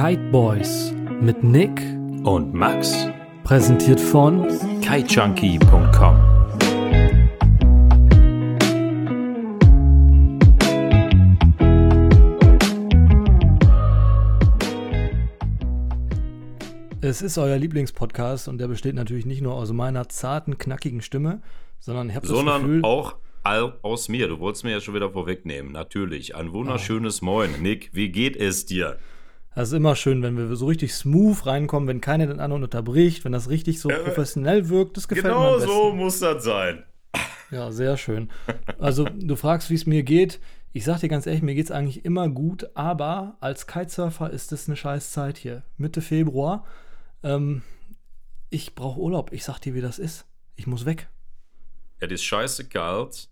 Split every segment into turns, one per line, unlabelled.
Kite Boys mit Nick
und Max.
Präsentiert von
kitejunkie.com.
Es ist euer Lieblingspodcast und der besteht natürlich nicht nur aus meiner zarten, knackigen Stimme, sondern ich habe das
Sondern
Gefühl,
auch aus mir. Du wolltest mir ja schon wieder vorwegnehmen. Natürlich. Ein wunderschönes Moin. Nick, wie geht es dir?
Das ist immer schön, wenn wir so richtig smooth reinkommen, wenn keiner den anderen unterbricht, wenn das richtig so professionell wirkt. Das gefällt mir am
Genau so muss das sein.
Ja, sehr schön. Also, du fragst, wie es mir geht. Ich sag dir ganz ehrlich, mir geht es eigentlich immer gut, aber als Kitesurfer ist es eine scheiß Zeit hier. Mitte Februar. Ähm, ich brauche Urlaub. Ich sag dir, wie das ist. Ich muss weg.
Es ist scheiße kalt.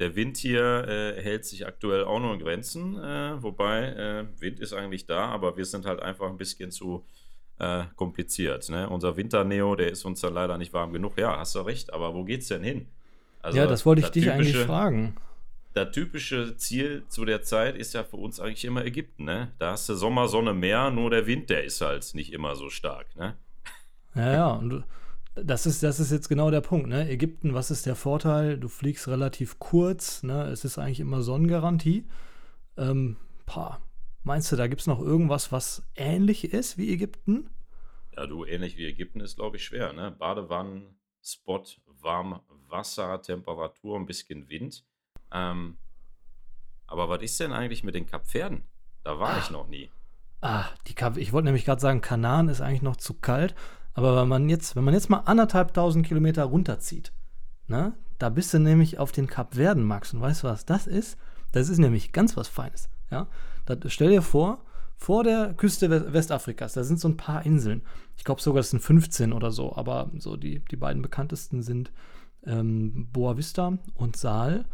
Der Wind hier äh, hält sich aktuell auch nur in Grenzen. Äh, wobei, äh, Wind ist eigentlich da, aber wir sind halt einfach ein bisschen zu äh, kompliziert. Ne? Unser Winterneo, der ist uns dann leider nicht warm genug. Ja, hast du recht, aber wo geht's denn hin? Also,
ja, das wollte ich dich eigentlich
typische-
fragen.
Das typische Ziel zu der Zeit ist ja für uns eigentlich immer Ägypten. Ne? Da hast du Sommer, Sonne, Meer, nur der Wind, der ist halt nicht immer so stark. Ne?
Ja, ja. Und das ist, das ist jetzt genau der Punkt. Ne? Ägypten, was ist der Vorteil? Du fliegst relativ kurz. Ne? Es ist eigentlich immer Sonnengarantie. Ähm, pah. Meinst du, da gibt es noch irgendwas, was ähnlich ist wie Ägypten?
Ja, du, ähnlich wie Ägypten ist, glaube ich, schwer. Ne? Badewannen, Spot, warm Wasser, Temperatur, ein bisschen Wind. Ähm, aber was ist denn eigentlich mit den Kapverden? Da war ich noch nie.
Ah, die Kap ich wollte nämlich gerade sagen, Kanaren ist eigentlich noch zu kalt. Aber wenn man jetzt, wenn man jetzt mal anderthalb tausend Kilometer runterzieht, ne, da bist du nämlich auf den Kapverden, Max. Und weißt du, was das ist? Das ist nämlich ganz was Feines. Ja? Das, stell dir vor, vor der Küste West- Westafrikas, da sind so ein paar Inseln. Ich glaube sogar, es sind 15 oder so, aber so die, die beiden bekanntesten sind ähm, Boa Vista und Saal.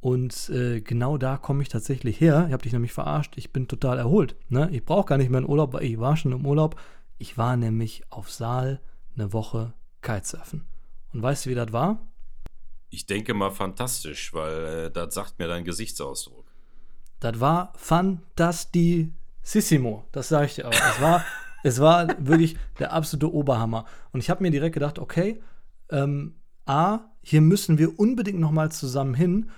Und äh, genau da komme ich tatsächlich her. Ich habe dich nämlich verarscht. Ich bin total erholt. Ne? Ich brauche gar nicht mehr einen Urlaub, weil ich war schon im Urlaub. Ich war nämlich auf Saal eine Woche Kitesurfen. Und weißt du, wie das war?
Ich denke mal fantastisch, weil äh, das sagt mir dein Gesichtsausdruck.
Das war fantastissimo. Das sage ich dir aber. Es war, es war wirklich der absolute Oberhammer. Und ich habe mir direkt gedacht, okay, ähm, A, hier müssen wir unbedingt nochmal zusammen hin.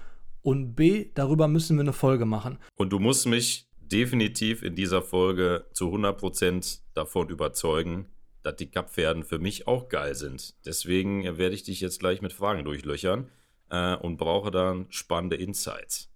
Und B, darüber müssen wir eine Folge machen.
Und du musst mich definitiv in dieser Folge zu 100% davon überzeugen, dass die Kapverden für mich auch geil sind. Deswegen werde ich dich jetzt gleich mit Fragen durchlöchern äh, und brauche dann spannende Insights.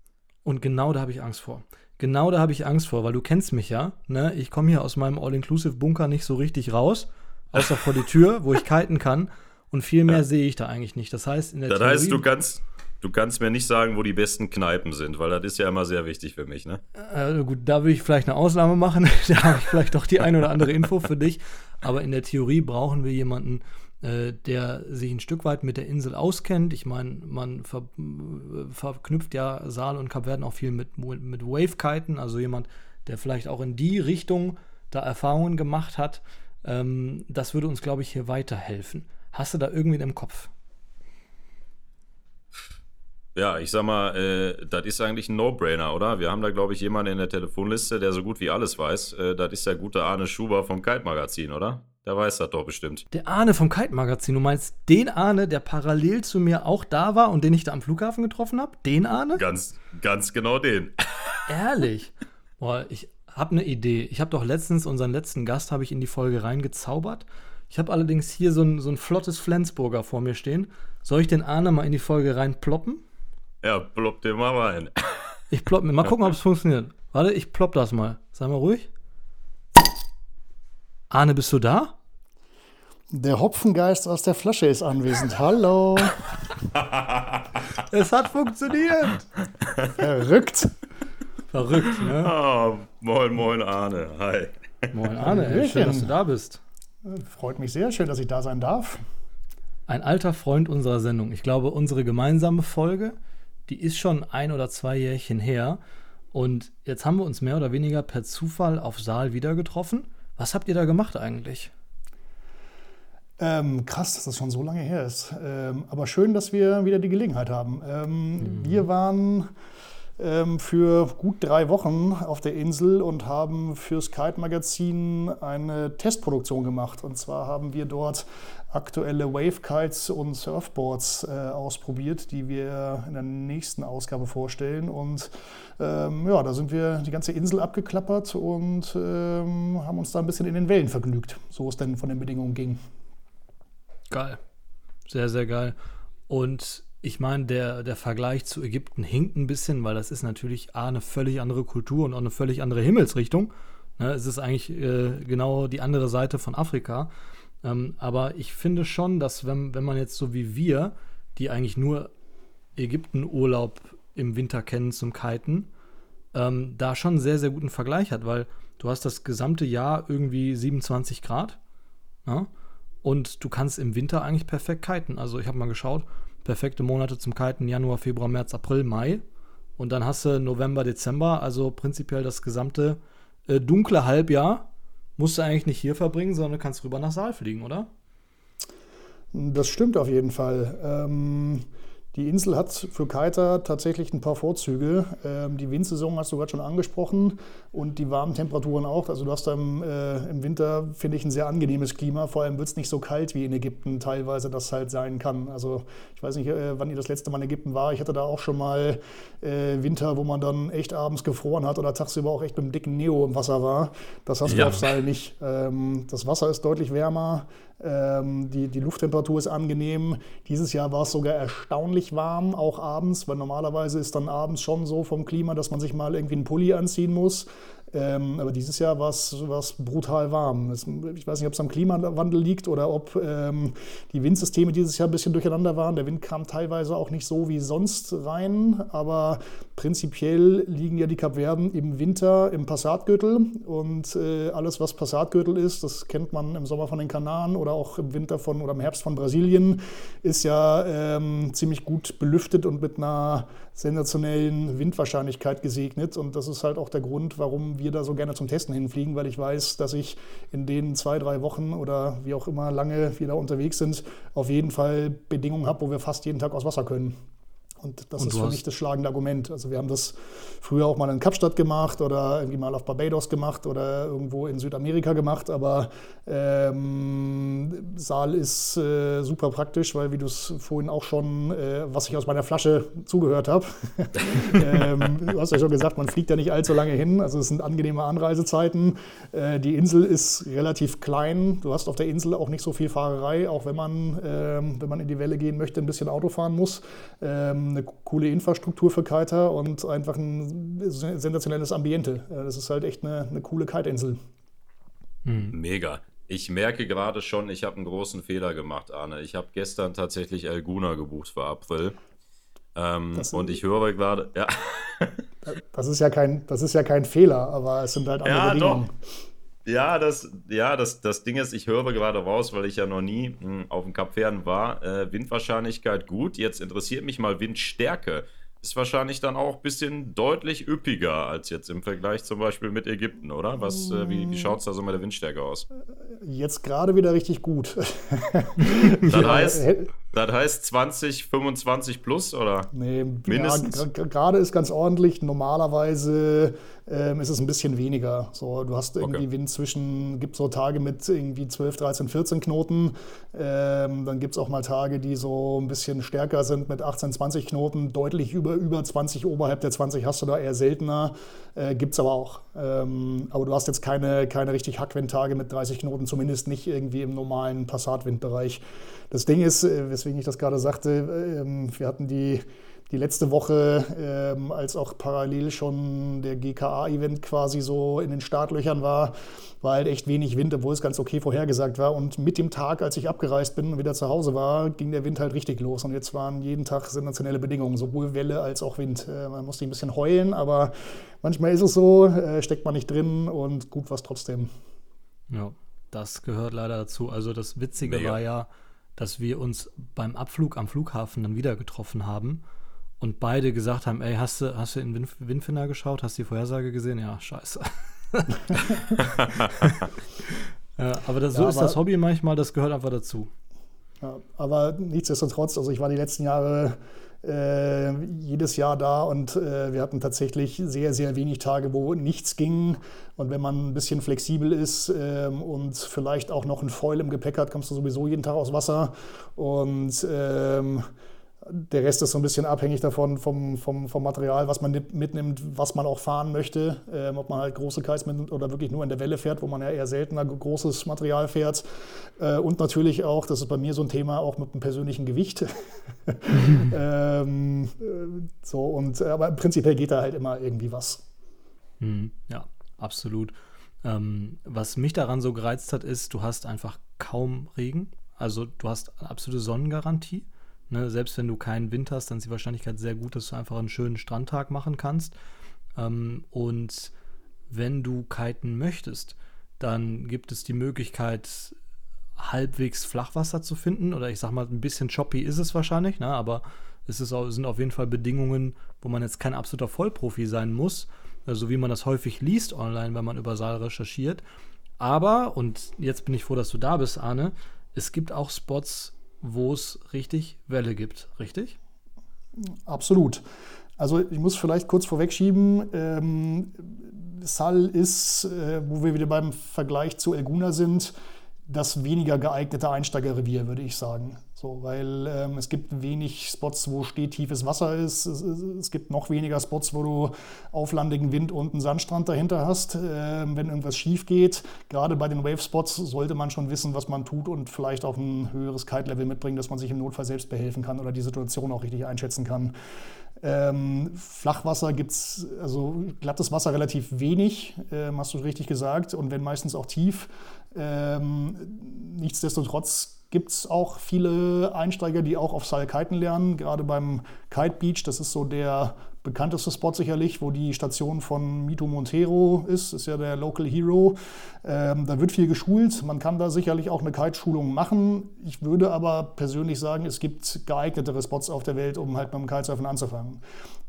Und genau da habe ich Angst vor. Genau da habe ich Angst vor, weil du kennst mich ja. Ne? Ich komme hier aus meinem All-Inclusive-Bunker nicht so richtig raus, außer vor die Tür, wo ich kiten kann. Und viel mehr sehe ich da eigentlich nicht. Das heißt, in der
Das heißt, du
Theorie,
kannst, du kannst mir nicht sagen, wo die besten Kneipen sind, weil das ist ja immer sehr wichtig für mich, ne?
äh, gut, da würde ich vielleicht eine Ausnahme machen. da habe ich vielleicht doch die ein oder andere Info für dich. Aber in der Theorie brauchen wir jemanden, äh, der sich ein Stück weit mit der Insel auskennt. Ich meine, man ver äh, verknüpft ja Saal und Kapverden auch viel mit, mit Wave-Kiten, also jemand, der vielleicht auch in die Richtung da Erfahrungen gemacht hat. Ähm, das würde uns, glaube ich, hier weiterhelfen. Hast du da irgendwen im Kopf?
Ja, ich sag mal, äh, das ist eigentlich ein No-Brainer, oder? Wir haben da, glaube ich, jemanden in der Telefonliste, der so gut wie alles weiß. Äh, das ist der gute Arne Schuber vom Kite-Magazin, oder? Der weiß das doch bestimmt.
Der Arne vom Kite-Magazin. Du meinst den Arne, der parallel zu mir auch da war und den ich da am Flughafen getroffen habe? Den Arne?
Ganz, ganz genau den.
Ehrlich? Boah, ich habe eine Idee. Ich habe doch letztens unseren letzten Gast habe ich in die Folge reingezaubert. Ich habe allerdings hier so ein, so ein flottes Flensburger vor mir stehen. Soll ich den Arne mal in die Folge reinploppen?
Ja, plopp den mal rein.
Ich plopp mal gucken, ob es funktioniert. Warte, ich plopp das mal. Sei mal ruhig. Arne, bist du da?
Der Hopfengeist aus der Flasche ist anwesend. Hallo.
Es hat funktioniert.
Verrückt.
Verrückt, ne?
Ah, moin, moin, Arne. Hi.
Moin Arne, ey, schön, dass du da bist.
Freut mich sehr. Schön, dass ich da sein darf.
Ein alter Freund unserer Sendung. Ich glaube, unsere gemeinsame Folge, die ist schon ein oder zwei Jährchen her. Und jetzt haben wir uns mehr oder weniger per Zufall auf Saal wieder getroffen. Was habt ihr da gemacht eigentlich?
Ähm, krass, dass das schon so lange her ist. Ähm, aber schön, dass wir wieder die Gelegenheit haben. Ähm, Wir waren ähm, für gut drei Wochen auf der Insel und haben fürs Kite-Magazin eine Testproduktion gemacht. Und zwar haben wir dort aktuelle Wavekites und Surfboards äh, ausprobiert, die wir in der nächsten Ausgabe vorstellen. Und ähm, ja, da sind wir die ganze Insel abgeklappert und ähm, haben uns da ein bisschen in den Wellen vergnügt, so es denn von den Bedingungen ging.
Geil. Sehr, sehr geil. Und ich meine, der, der Vergleich zu Ägypten hinkt ein bisschen, weil das ist natürlich A, eine völlig andere Kultur und auch eine völlig andere Himmelsrichtung. Ne, es ist eigentlich äh, genau die andere Seite von Afrika. Ähm, aber ich finde schon, dass wenn, wenn man jetzt so wie wir, die eigentlich nur Ägypten-Urlaub im Winter kennen zum Kiten, ähm, da schon einen sehr, sehr guten Vergleich hat, weil du hast das gesamte Jahr irgendwie 27 Grad ne? und du kannst im Winter eigentlich perfekt kiten. Also ich habe mal geschaut, perfekte Monate zum Kiten Januar, Februar, März, April, Mai und dann hast du November, Dezember, also prinzipiell das gesamte äh, dunkle Halbjahr musst du eigentlich nicht hier verbringen, sondern kannst rüber nach Saal fliegen, oder?
Das stimmt auf jeden Fall. Ähm, die Insel hat für Kiter tatsächlich ein paar Vorzüge. Ähm, die Windsaison hast du gerade schon angesprochen und die warmen Temperaturen auch. Also du hast im, äh, im Winter, finde ich, ein sehr angenehmes Klima. Vor allem wird es nicht so kalt wie in Ägypten teilweise das halt sein kann. Also ich weiß nicht, äh, wann ihr das letzte Mal in Ägypten war. Ich hatte da auch schon mal äh, Winter, wo man dann echt abends gefroren hat oder tagsüber auch echt mit einem dicken Neo im Wasser war. Das hast ja. du auf Seil nicht. Ähm, das Wasser ist deutlich wärmer. Ähm, die, die Lufttemperatur ist angenehm. Dieses Jahr war es sogar erstaunlich warm, auch abends, weil normalerweise ist dann abends schon so vom Klima, dass man sich mal irgendwie einen Pulli anziehen muss. Ähm, aber dieses Jahr war es brutal warm. Es, ich weiß nicht, ob es am Klimawandel liegt oder ob ähm, die Windsysteme dieses Jahr ein bisschen durcheinander waren. Der Wind kam teilweise auch nicht so wie sonst rein, aber prinzipiell liegen ja die Kapverden im Winter im Passatgürtel und äh, alles, was Passatgürtel ist, das kennt man im Sommer von den Kanaren oder auch im Winter von oder im Herbst von Brasilien, ist ja ähm, ziemlich gut belüftet und mit einer sensationellen Windwahrscheinlichkeit gesegnet. Und das ist halt auch der Grund, warum wir da so gerne zum Testen hinfliegen, weil ich weiß, dass ich in den zwei, drei Wochen oder wie auch immer lange wir da unterwegs sind, auf jeden Fall Bedingungen habe, wo wir fast jeden Tag aus Wasser können. Und das und ist für mich das schlagende Argument. Also wir haben das früher auch mal in Kapstadt gemacht oder irgendwie mal auf Barbados gemacht oder irgendwo in Südamerika gemacht. Aber ähm, Saal ist äh, super praktisch, weil wie du es vorhin auch schon, äh, was ich aus meiner Flasche zugehört habe, ähm, du hast ja schon gesagt, man fliegt ja nicht allzu lange hin. Also es sind angenehme Anreisezeiten. Äh, die Insel ist relativ klein. Du hast auf der Insel auch nicht so viel Fahrerei, auch wenn man, ähm, wenn man in die Welle gehen möchte, ein bisschen Auto fahren muss. Ähm, eine coole Infrastruktur für Kiter und einfach ein sensationelles Ambiente. Das ist halt echt eine, eine coole Kite-Insel.
Hm. Mega. Ich merke gerade schon, ich habe einen großen Fehler gemacht, Arne. Ich habe gestern tatsächlich Elguna gebucht für April. Ähm, und ich höre gerade, ja.
Das ist ja kein, das ist ja kein Fehler, aber es sind halt andere ja, Bedingungen. Doch.
Ja, das, ja das, das Ding ist, ich höre gerade raus, weil ich ja noch nie mh, hm, auf dem Kap Verden war. Äh, Windwahrscheinlichkeit gut. Jetzt interessiert mich mal Windstärke ist wahrscheinlich dann auch ein bisschen deutlich üppiger als jetzt im Vergleich zum Beispiel mit Ägypten, oder? Was, äh, wie wie schaut es da so mit der Windstärke aus?
Jetzt gerade wieder richtig gut.
das, heißt, das heißt 20, 25 plus, oder?
Nee, mindestens. Ja, gerade ist ganz ordentlich. Normalerweise ähm, ist es ein bisschen weniger. So, du hast irgendwie okay. Wind zwischen, gibt so Tage mit irgendwie 12, 13, 14 Knoten. Ähm, dann gibt es auch mal Tage, die so ein bisschen stärker sind mit 18, 20 Knoten, deutlich über über, 20, oberhalb der 20 hast du da eher seltener. Äh, Gibt es aber auch. Ähm, aber du hast jetzt keine, keine richtig Hackwindtage mit 30 Knoten, zumindest nicht irgendwie im normalen Passatwindbereich. Das Ding ist, äh, weswegen ich das gerade sagte, äh, wir hatten die die letzte Woche, ähm, als auch parallel schon der GKA-Event quasi so in den Startlöchern war, war halt echt wenig Wind, obwohl es ganz okay vorhergesagt war. Und mit dem Tag, als ich abgereist bin und wieder zu Hause war, ging der Wind halt richtig los. Und jetzt waren jeden Tag sensationelle Bedingungen, sowohl Welle als auch Wind. Äh, man musste ein bisschen heulen, aber manchmal ist es so, äh, steckt man nicht drin und gut war es trotzdem.
Ja, das gehört leider dazu. Also das Witzige Mega. war ja, dass wir uns beim Abflug am Flughafen dann wieder getroffen haben und beide gesagt haben, ey, hast du, hast du in Wind, Windfinder geschaut? Hast du die Vorhersage gesehen? Ja, scheiße. ja, aber das, so ja, ist aber, das Hobby manchmal, das gehört einfach dazu.
Ja, aber nichtsdestotrotz, also ich war die letzten Jahre äh, jedes Jahr da und äh, wir hatten tatsächlich sehr, sehr wenig Tage, wo nichts ging. Und wenn man ein bisschen flexibel ist ähm, und vielleicht auch noch ein Foil im Gepäck hat, kommst du sowieso jeden Tag aus Wasser. Und ähm, der Rest ist so ein bisschen abhängig davon vom, vom, vom Material, was man mitnimmt, was man auch fahren möchte. Ähm, ob man halt große Kites mitnimmt oder wirklich nur in der Welle fährt, wo man ja eher seltener großes Material fährt. Äh, und natürlich auch, das ist bei mir so ein Thema, auch mit dem persönlichen Gewicht. ähm, äh, so, und, aber prinzipiell geht da halt immer irgendwie was.
Mhm, ja, absolut. Ähm, was mich daran so gereizt hat, ist, du hast einfach kaum Regen. Also du hast absolute Sonnengarantie. Ne, selbst wenn du keinen Wind hast, dann ist die Wahrscheinlichkeit sehr gut, dass du einfach einen schönen Strandtag machen kannst. Ähm, und wenn du kiten möchtest, dann gibt es die Möglichkeit, halbwegs Flachwasser zu finden. Oder ich sag mal, ein bisschen choppy ist es wahrscheinlich, ne? aber es ist sind auf jeden Fall Bedingungen, wo man jetzt kein absoluter Vollprofi sein muss, so also wie man das häufig liest online, wenn man über Saal recherchiert. Aber, und jetzt bin ich froh, dass du da bist, Arne, es gibt auch Spots, wo es richtig Welle gibt, richtig?
Absolut. Also ich muss vielleicht kurz vorwegschieben, ähm, Sal ist, äh, wo wir wieder beim Vergleich zu Elguna sind, das weniger geeignete Einsteigerrevier, würde ich sagen. So, weil ähm, es gibt wenig Spots, wo stetiefes Wasser ist. Es, es, gibt noch weniger Spots, wo du auflandigen Wind und einen Sandstrand dahinter hast. Ähm, wenn irgendwas schief geht, gerade bei den Wave-Spots sollte man schon wissen, was man tut und vielleicht auch ein höheres Kite-Level mitbringen, dass man sich im Notfall selbst behelfen kann oder die Situation auch richtig einschätzen kann. Ähm, Flachwasser gibt es, also glattes Wasser relativ wenig, ähm, hast du richtig gesagt, und wenn meistens auch tief. Ähm, nichtsdestotrotz gibt es auch viele Einsteiger, die auch auf Seil kiten lernen, gerade beim Kite Beach. Das ist so der bekannteste Spot sicherlich, wo die Station von Mito Montero ist, ist ja der Local Hero. Ähm, da wird viel geschult. Man kann da sicherlich auch eine Kite-Schulung machen. Ich würde aber persönlich sagen, es gibt geeignetere Spots auf der Welt, um halt mit dem Kitesurfen anzufangen.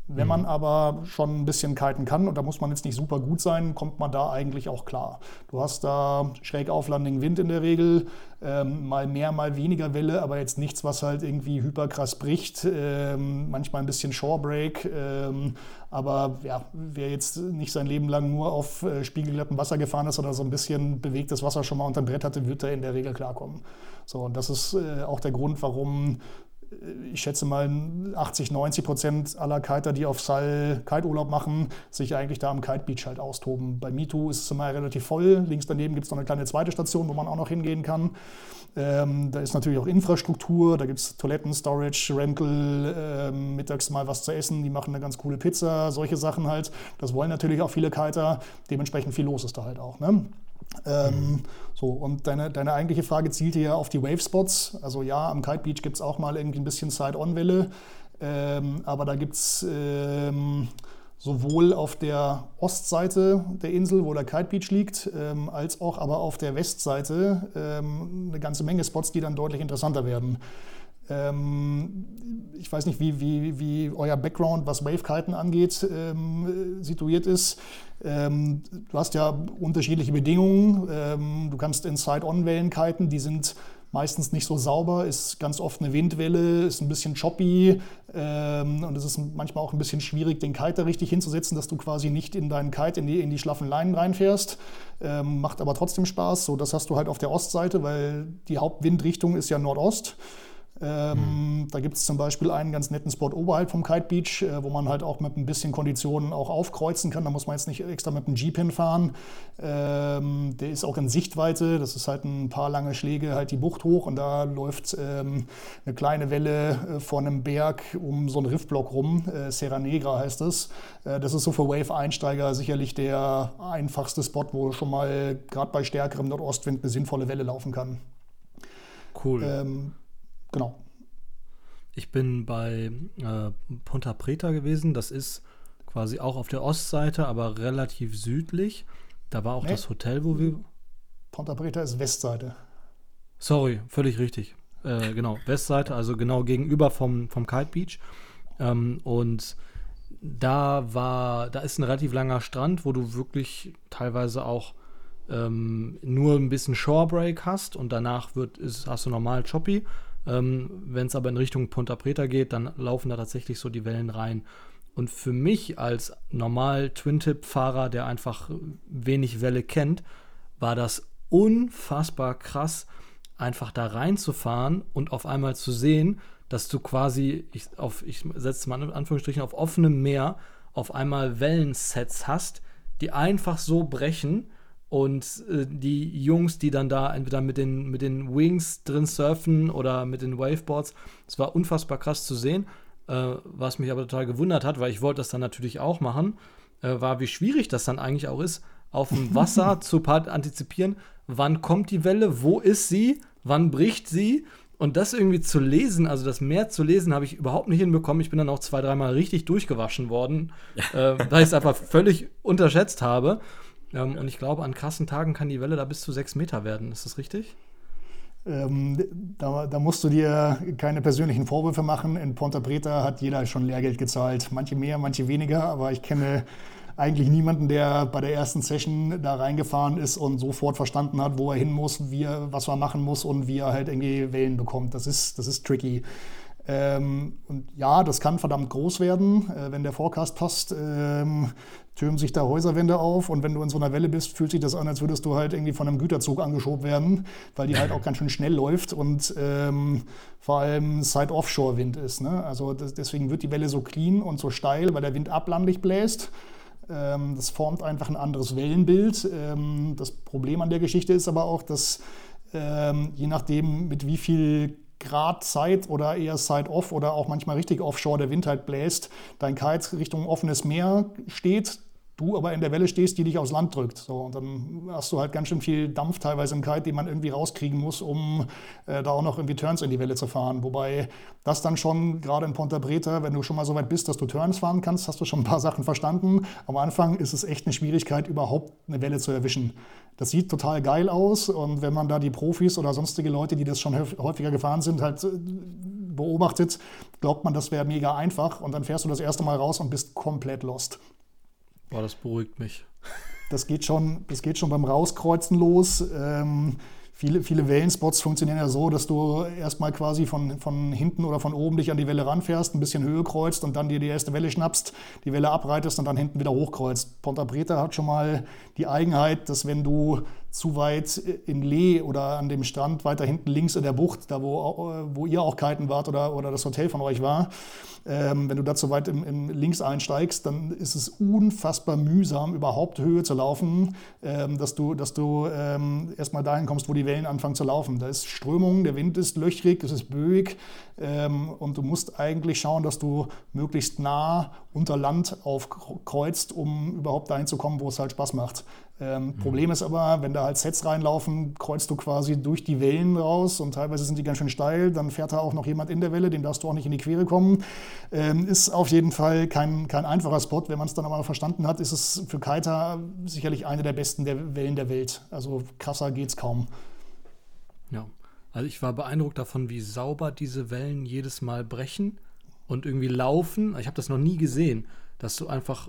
Wenn man mhm. aber schon ein bisschen kiten kann, und da muss man jetzt nicht super gut sein, kommt man da eigentlich auch klar. Du hast da schräg auflandigen Wind in der Regel, ähm, mal mehr, mal weniger Welle, aber jetzt nichts, was halt irgendwie hyperkrass bricht. Ähm, manchmal ein bisschen Shorebreak. Ähm, aber ja, wer jetzt nicht sein Leben lang nur auf äh, spiegelglattem Wasser gefahren ist oder so ein bisschen bewegtes Wasser schon mal unter dem Brett hatte, wird er in der Regel klarkommen. So, und das ist äh, auch der Grund, warum ich schätze mal 80, 90 Prozent aller Kiter, die auf Sal Kiteurlaub machen, sich eigentlich da am Kite Beach halt austoben. Bei MeToo ist es immer relativ voll. Links daneben gibt es noch eine kleine zweite Station, wo man auch noch hingehen kann. Ähm, da ist natürlich auch Infrastruktur, da gibt es Toiletten, Storage, Rental, ähm, mittags mal was zu essen, die machen eine ganz coole Pizza, solche Sachen halt. Das wollen natürlich auch viele Kiter, dementsprechend viel los ist da halt auch. Ne? Ähm, so, und deine, deine eigentliche Frage zielte ja auf die Wave-Spots. Also ja, am Kite Beach gibt es auch mal irgendwie ein bisschen Side-On-Welle, ähm, aber da gibt es ähm, sowohl auf der Ostseite der Insel, wo der Kite Beach liegt, ähm, als auch aber auf der Westseite ähm, eine ganze Menge Spots, die dann deutlich interessanter werden. Ähm, ich weiß nicht, wie, wie, wie euer Background, was Wave-Kiten angeht, ähm, situiert ist. Ähm, du hast ja unterschiedliche Bedingungen. Ähm, du kannst in Side-On-Wellen kiten, die sind meistens nicht so sauber, ist ganz oft eine Windwelle, ist ein bisschen choppy ähm, und es ist manchmal auch ein bisschen schwierig, den Kite da richtig hinzusetzen, dass du quasi nicht in deinen Kite in die, in die schlaffen Leinen reinfährst. Ähm, macht aber trotzdem Spaß. So, das hast du halt auf der Ostseite, weil die Hauptwindrichtung ist ja Nordost. Ähm, mhm. Da gibt es zum Beispiel einen ganz netten Spot oberhalb vom Kite Beach, äh, wo man halt auch mit ein bisschen Konditionen auch aufkreuzen kann. Da muss man jetzt nicht extra mit einem Jeep hinfahren. Ähm, der ist auch in Sichtweite. Das ist halt ein paar lange Schläge halt die Bucht hoch und da läuft ähm, eine kleine Welle äh, vor einem Berg um so einen Riffblock rum. Äh, Serra Negra heißt es. Äh, das ist so für Wave-Einsteiger sicherlich der einfachste Spot, wo schon mal gerade bei stärkerem Nordostwind eine sinnvolle Welle laufen kann.
Cool. Genau. Ich bin bei äh, Punta Preta gewesen. Das ist quasi auch auf der Ostseite, aber relativ südlich. Da war auch nee. das Hotel, wo wir.
Punta Preta ist Westseite.
Sorry, völlig richtig. Äh, genau, Westseite, also genau gegenüber vom, vom Kite Beach. Ähm, und da war, da ist ein relativ langer Strand, wo du wirklich teilweise auch ähm, nur ein bisschen Shorebreak hast und danach wird, ist, hast du normal Choppy. Ähm, Wenn es aber in Richtung Punta Preta geht, dann laufen da tatsächlich so die Wellen rein. Und für mich als normal Twin-Tip-Fahrer, der einfach wenig Welle kennt, war das unfassbar krass, einfach da reinzufahren und auf einmal zu sehen, dass du quasi, ich, ich setze mal in Anführungsstrichen, auf offenem Meer auf einmal Wellensets hast, die einfach so brechen und äh, die Jungs, die dann da entweder mit den, mit den Wings drin surfen oder mit den Waveboards, es war unfassbar krass zu sehen. Äh, was mich aber total gewundert hat, weil ich wollte das dann natürlich auch machen, äh, war, wie schwierig das dann eigentlich auch ist, auf dem Wasser zu antizipieren, wann kommt die Welle, wo ist sie, wann bricht sie. Und das irgendwie zu lesen, also das Meer zu lesen, habe ich überhaupt nicht hinbekommen. Ich bin dann auch zwei, dreimal richtig durchgewaschen worden, äh, weil ich es einfach völlig unterschätzt habe. Ähm, und ich glaube, an krassen Tagen kann die Welle da bis zu sechs Meter werden. Ist das richtig?
Ähm, da, da, musst du dir keine persönlichen Vorwürfe machen. In Ponta Preta hat jeder schon Lehrgeld gezahlt. Manche mehr, manche weniger, aber ich kenne eigentlich niemanden, der bei der ersten Session da reingefahren ist und sofort verstanden hat, wo er hin muss, wie er, was er machen muss und wie er halt irgendwie Wellen bekommt. Das ist, das ist tricky. Ähm, und ja, das kann verdammt groß werden, äh, wenn der Forecast passt. Ähm, türmen sich da Häuserwände auf und wenn du in so einer Welle bist, fühlt sich das an, als würdest du halt irgendwie von einem Güterzug angeschoben werden, weil die halt auch ganz schön schnell läuft und ähm, vor allem Side-Offshore-Wind ist. Ne? Also das, deswegen wird die Welle so clean und so steil, weil der Wind ablandig bläst. Ähm, das formt einfach ein anderes Wellenbild. Ähm, das Problem an der Geschichte ist aber auch, dass ähm, je nachdem, mit wie viel Grad Side oder eher Side-Off oder auch manchmal richtig Offshore der Wind halt bläst, dein Kite Richtung offenes Meer steht, du aber in der Welle stehst, die dich aufs Land drückt. So, und dann hast du halt ganz schön viel Dampf teilweise im Kite, den man irgendwie rauskriegen muss, um äh, da auch noch irgendwie Turns in die Welle zu fahren. Wobei das dann schon, gerade in Ponta Preta, wenn du schon mal so weit bist, dass du Turns fahren kannst, hast du schon ein paar Sachen verstanden. Am Anfang ist es echt eine Schwierigkeit, überhaupt eine Welle zu erwischen. Das sieht total geil aus und wenn man da die Profis oder sonstige Leute, die das schon häufiger gefahren sind, halt äh, beobachtet, glaubt man, das wäre mega einfach und dann fährst du das erste Mal raus und bist komplett lost.
Boah, das beruhigt mich.
Das geht schon, das geht schon beim Rauskreuzen los. Ähm, viele, viele Wellenspots funktionieren ja so, dass du erstmal quasi von, von hinten oder von oben dich an die Welle ranfährst, ein bisschen Höhe kreuzt und dann dir die erste Welle schnappst, die Welle abreitest und dann hinten wieder hochkreuzt. Ponta Preta hat schon mal die Eigenheit, dass wenn du zu weit in Lee oder an dem Strand weiter hinten links in der Bucht, da wo, wo ihr auch kiten wart oder, oder das Hotel von euch war, ähm, wenn du da zu weit im, im, links einsteigst, dann ist es unfassbar mühsam, überhaupt Höhe zu laufen, ähm, dass du, dass du ähm, erstmal dahin kommst, wo die Wellen anfangen zu laufen. Da ist Strömung, der Wind ist löchrig, es ist böig ähm, und du musst eigentlich schauen, dass du möglichst nah unter Land aufkreuzt, um überhaupt dahin zu kommen, wo es halt Spaß macht. Ähm, mhm. Problem ist aber, wenn da halt Sets reinlaufen, kreuzt du quasi durch die Wellen raus und teilweise sind die ganz schön steil. Dann fährt da auch noch jemand in der Welle, dem darfst du auch nicht in die Quere kommen. Ähm, ist auf jeden Fall kein, kein einfacher Spot. Wenn man es dann aber verstanden hat, ist es für Kiter sicherlich eine der besten der Wellen der Welt. Also krasser geht's kaum.
Ja, also ich war beeindruckt davon, wie sauber diese Wellen jedes Mal brechen und irgendwie laufen. Ich habe das noch nie gesehen, dass du einfach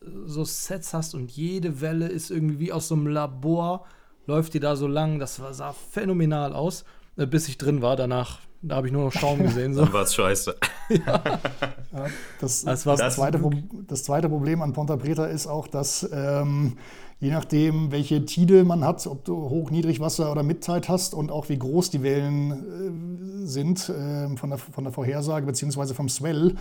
so Sets hast und jede Welle ist irgendwie wie aus so einem Labor, läuft die da so lang. Das sah phänomenal aus, äh, bis ich drin war. Danach, da habe ich nur noch Schaum gesehen. So.
Dann war es scheiße. ja.
ja. das, das, das, zweite das, zweite Problem an Ponta Preta ist auch, dass ähm, je nachdem, welche Tide man hat, ob du Hoch-, Niedrigwasser oder Mittide hast und auch wie groß die Wellen äh, sind äh, von, der, von der Vorhersage beziehungsweise vom Swell,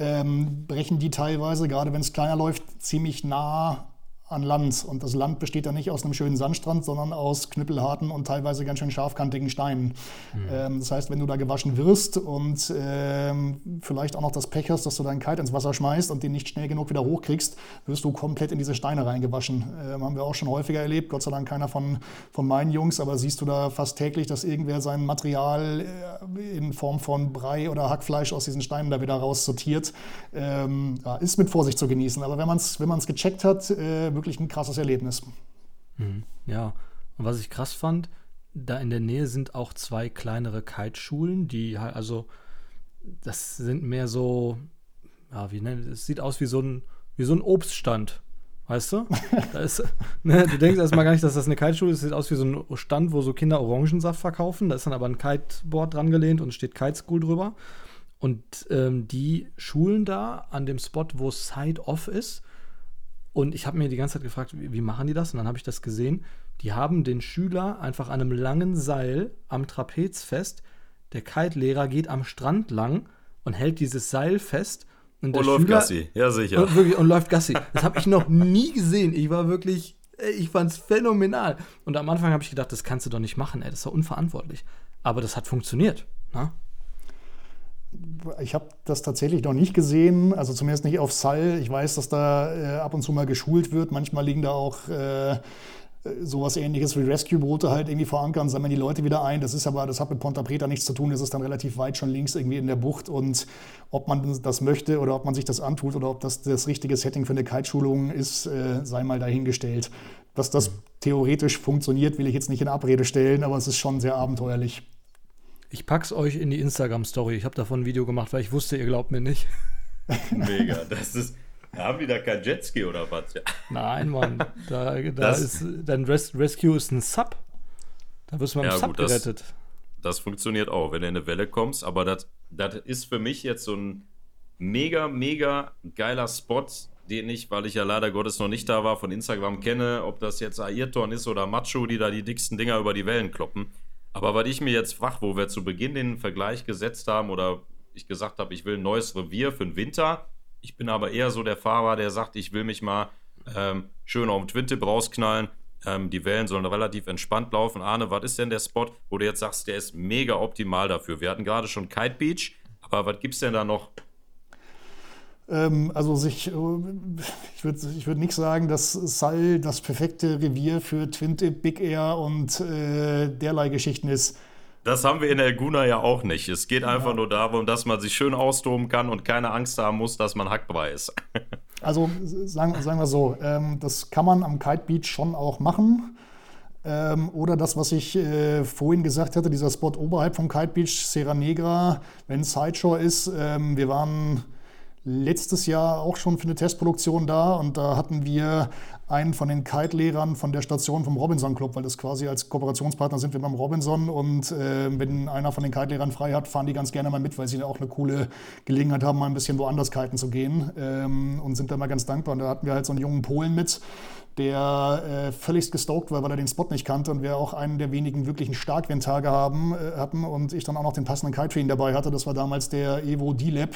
ähm, brechen die teilweise, gerade wenn es kleiner läuft, ziemlich nah an Land. Und das Land besteht ja nicht aus einem schönen Sandstrand, sondern aus knüppelharten und teilweise ganz schön scharfkantigen Steinen. Mhm. Ähm, das heißt, wenn du da gewaschen wirst und ähm, vielleicht auch noch das Pech hast, dass du deinen Kite ins Wasser schmeißt und den nicht schnell genug wieder hochkriegst, wirst du komplett in diese Steine reingewaschen. Ähm, haben wir auch schon häufiger erlebt, Gott sei Dank keiner von, von meinen Jungs, aber siehst du da fast täglich, dass irgendwer sein Material äh, in Form von Brei oder Hackfleisch aus diesen Steinen da wieder raussortiert. Ähm, ja, ist mit Vorsicht zu genießen. Aber wenn man es wenn gecheckt hat, äh, wirklich ein krasses Erlebnis.
Mhm. Ja, und was ich krass fand, da in der Nähe sind auch zwei kleinere Kiteschulen, die halt, also das sind mehr so, ja, wie nennen es sieht aus wie so ein, wie so ein Obststand. Weißt du? Ist, ne, du denkst erstmal gar nicht, dass das eine Kiteschule ist. Sieht aus wie so ein Stand, wo so Kinder Orangensaft verkaufen. Da ist dann aber ein Kiteboard dran gelehnt und steht Kite School drüber. Und ähm, die schulen da an dem Spot, wo Side-Off ist. Und ich habe mir die ganze Zeit gefragt, wie, wie machen die das? Und dann habe ich das gesehen. Die haben den Schüler einfach an einem langen Seil am Trapez fest. Der Kite-Lehrer geht am Strand lang und hält dieses Seil fest.
Und, und läuft Schüler, Gassi, ja sicher.
Und, wirklich, und läuft Gassi. Das habe ich noch nie gesehen. Ich war wirklich, ich fand es phänomenal. Und am Anfang habe ich gedacht, das kannst du doch nicht machen, ey, das ist doch unverantwortlich. Aber das hat funktioniert. Na?
Ich habe das tatsächlich noch nicht gesehen, also zumindest nicht auf Sal. Ich weiß, dass da äh, ab und zu mal geschult wird. Manchmal liegen da auch äh, sowas ähnliches wie Rescue-Boote halt irgendwie verankern, sammeln die Leute wieder ein. Das ist aber, das hat mit Ponta Preta nichts zu tun. Das ist dann relativ weit schon links irgendwie in der Bucht. Und ob man das möchte oder ob man sich das antut oder ob das das richtige Setting für eine Kiteschulung ist, äh, sei mal dahingestellt. Dass das theoretisch funktioniert, will ich jetzt nicht in Abrede stellen, aber es ist schon sehr abenteuerlich.
Ich pack's euch in die Instagram-Story. Ich habe davon ein Video gemacht, weil ich wusste, ihr glaubt mir nicht.
Mega, das ist. Haben die da kein Jetski oder was? Ja.
Nein, Mann. Da, da ist, dein Res Rescue ist ein Sub. Da wirst du mal ja, Sub gut, gerettet.
Das, das, funktioniert auch, wenn du in eine Welle kommst. Aber das, das ist für mich jetzt so ein mega, mega geiler Spot, den ich, weil ich ja leider Gottes noch nicht da war, von Instagram kenne, ob das jetzt Ayrton ist oder Macho, die da die dicksten Dinger über die Wellen kloppen. Aber weil ich mir jetzt wach, wo wir zu Beginn den Vergleich gesetzt haben oder ich gesagt habe, ich will ein neues Revier für den Winter, ich bin aber eher so der Fahrer, der sagt, ich will mich mal ähm, schön auf dem Twin-Tip rausknallen. Ähm, die Wellen sollen relativ entspannt laufen. Arne, was ist denn der Spot, wo du jetzt sagst, der ist mega optimal dafür? Wir hatten gerade schon Kite Beach, aber was gibt es denn da noch?
Ähm, also sich, äh, ich würde ich würd nicht sagen, dass Sal das perfekte Revier für Twin-Tip, Big Air und äh, derlei Geschichten ist.
Das haben wir in der Guna ja auch nicht. Es geht einfach ja. nur darum, dass man sich schön austoben kann und keine Angst haben muss, dass man hackbrei ist.
also sagen, sagen wir so, ähm, das kann man am Kite Beach schon auch machen. Ähm, oder das, was ich äh, vorhin gesagt hatte, dieser Spot oberhalb vom Kite Beach, Serra Negra, wenn Sideshore ist. Ähm, wir waren letztes Jahr auch schon für eine Testproduktion da und da hatten wir einen von den Kite-Lehrern von der Station vom Robinson Club, weil das quasi als Kooperationspartner sind wir beim Robinson und äh, wenn einer von den Kite-Lehrern frei hat, fahren die ganz gerne mal mit, weil sie auch eine coole Gelegenheit haben, mal ein bisschen woanders kiten zu gehen ähm, und sind da mal ganz dankbar. Und da hatten wir halt so einen jungen Polen mit, der äh, völligst gestoked war, weil er den Spot nicht kannte und wir auch einen der wenigen wirklichen Starkwindtage haben, äh, hatten und ich dann auch noch den passenden Kite für ihn dabei hatte. Das war damals der Evo D-Lab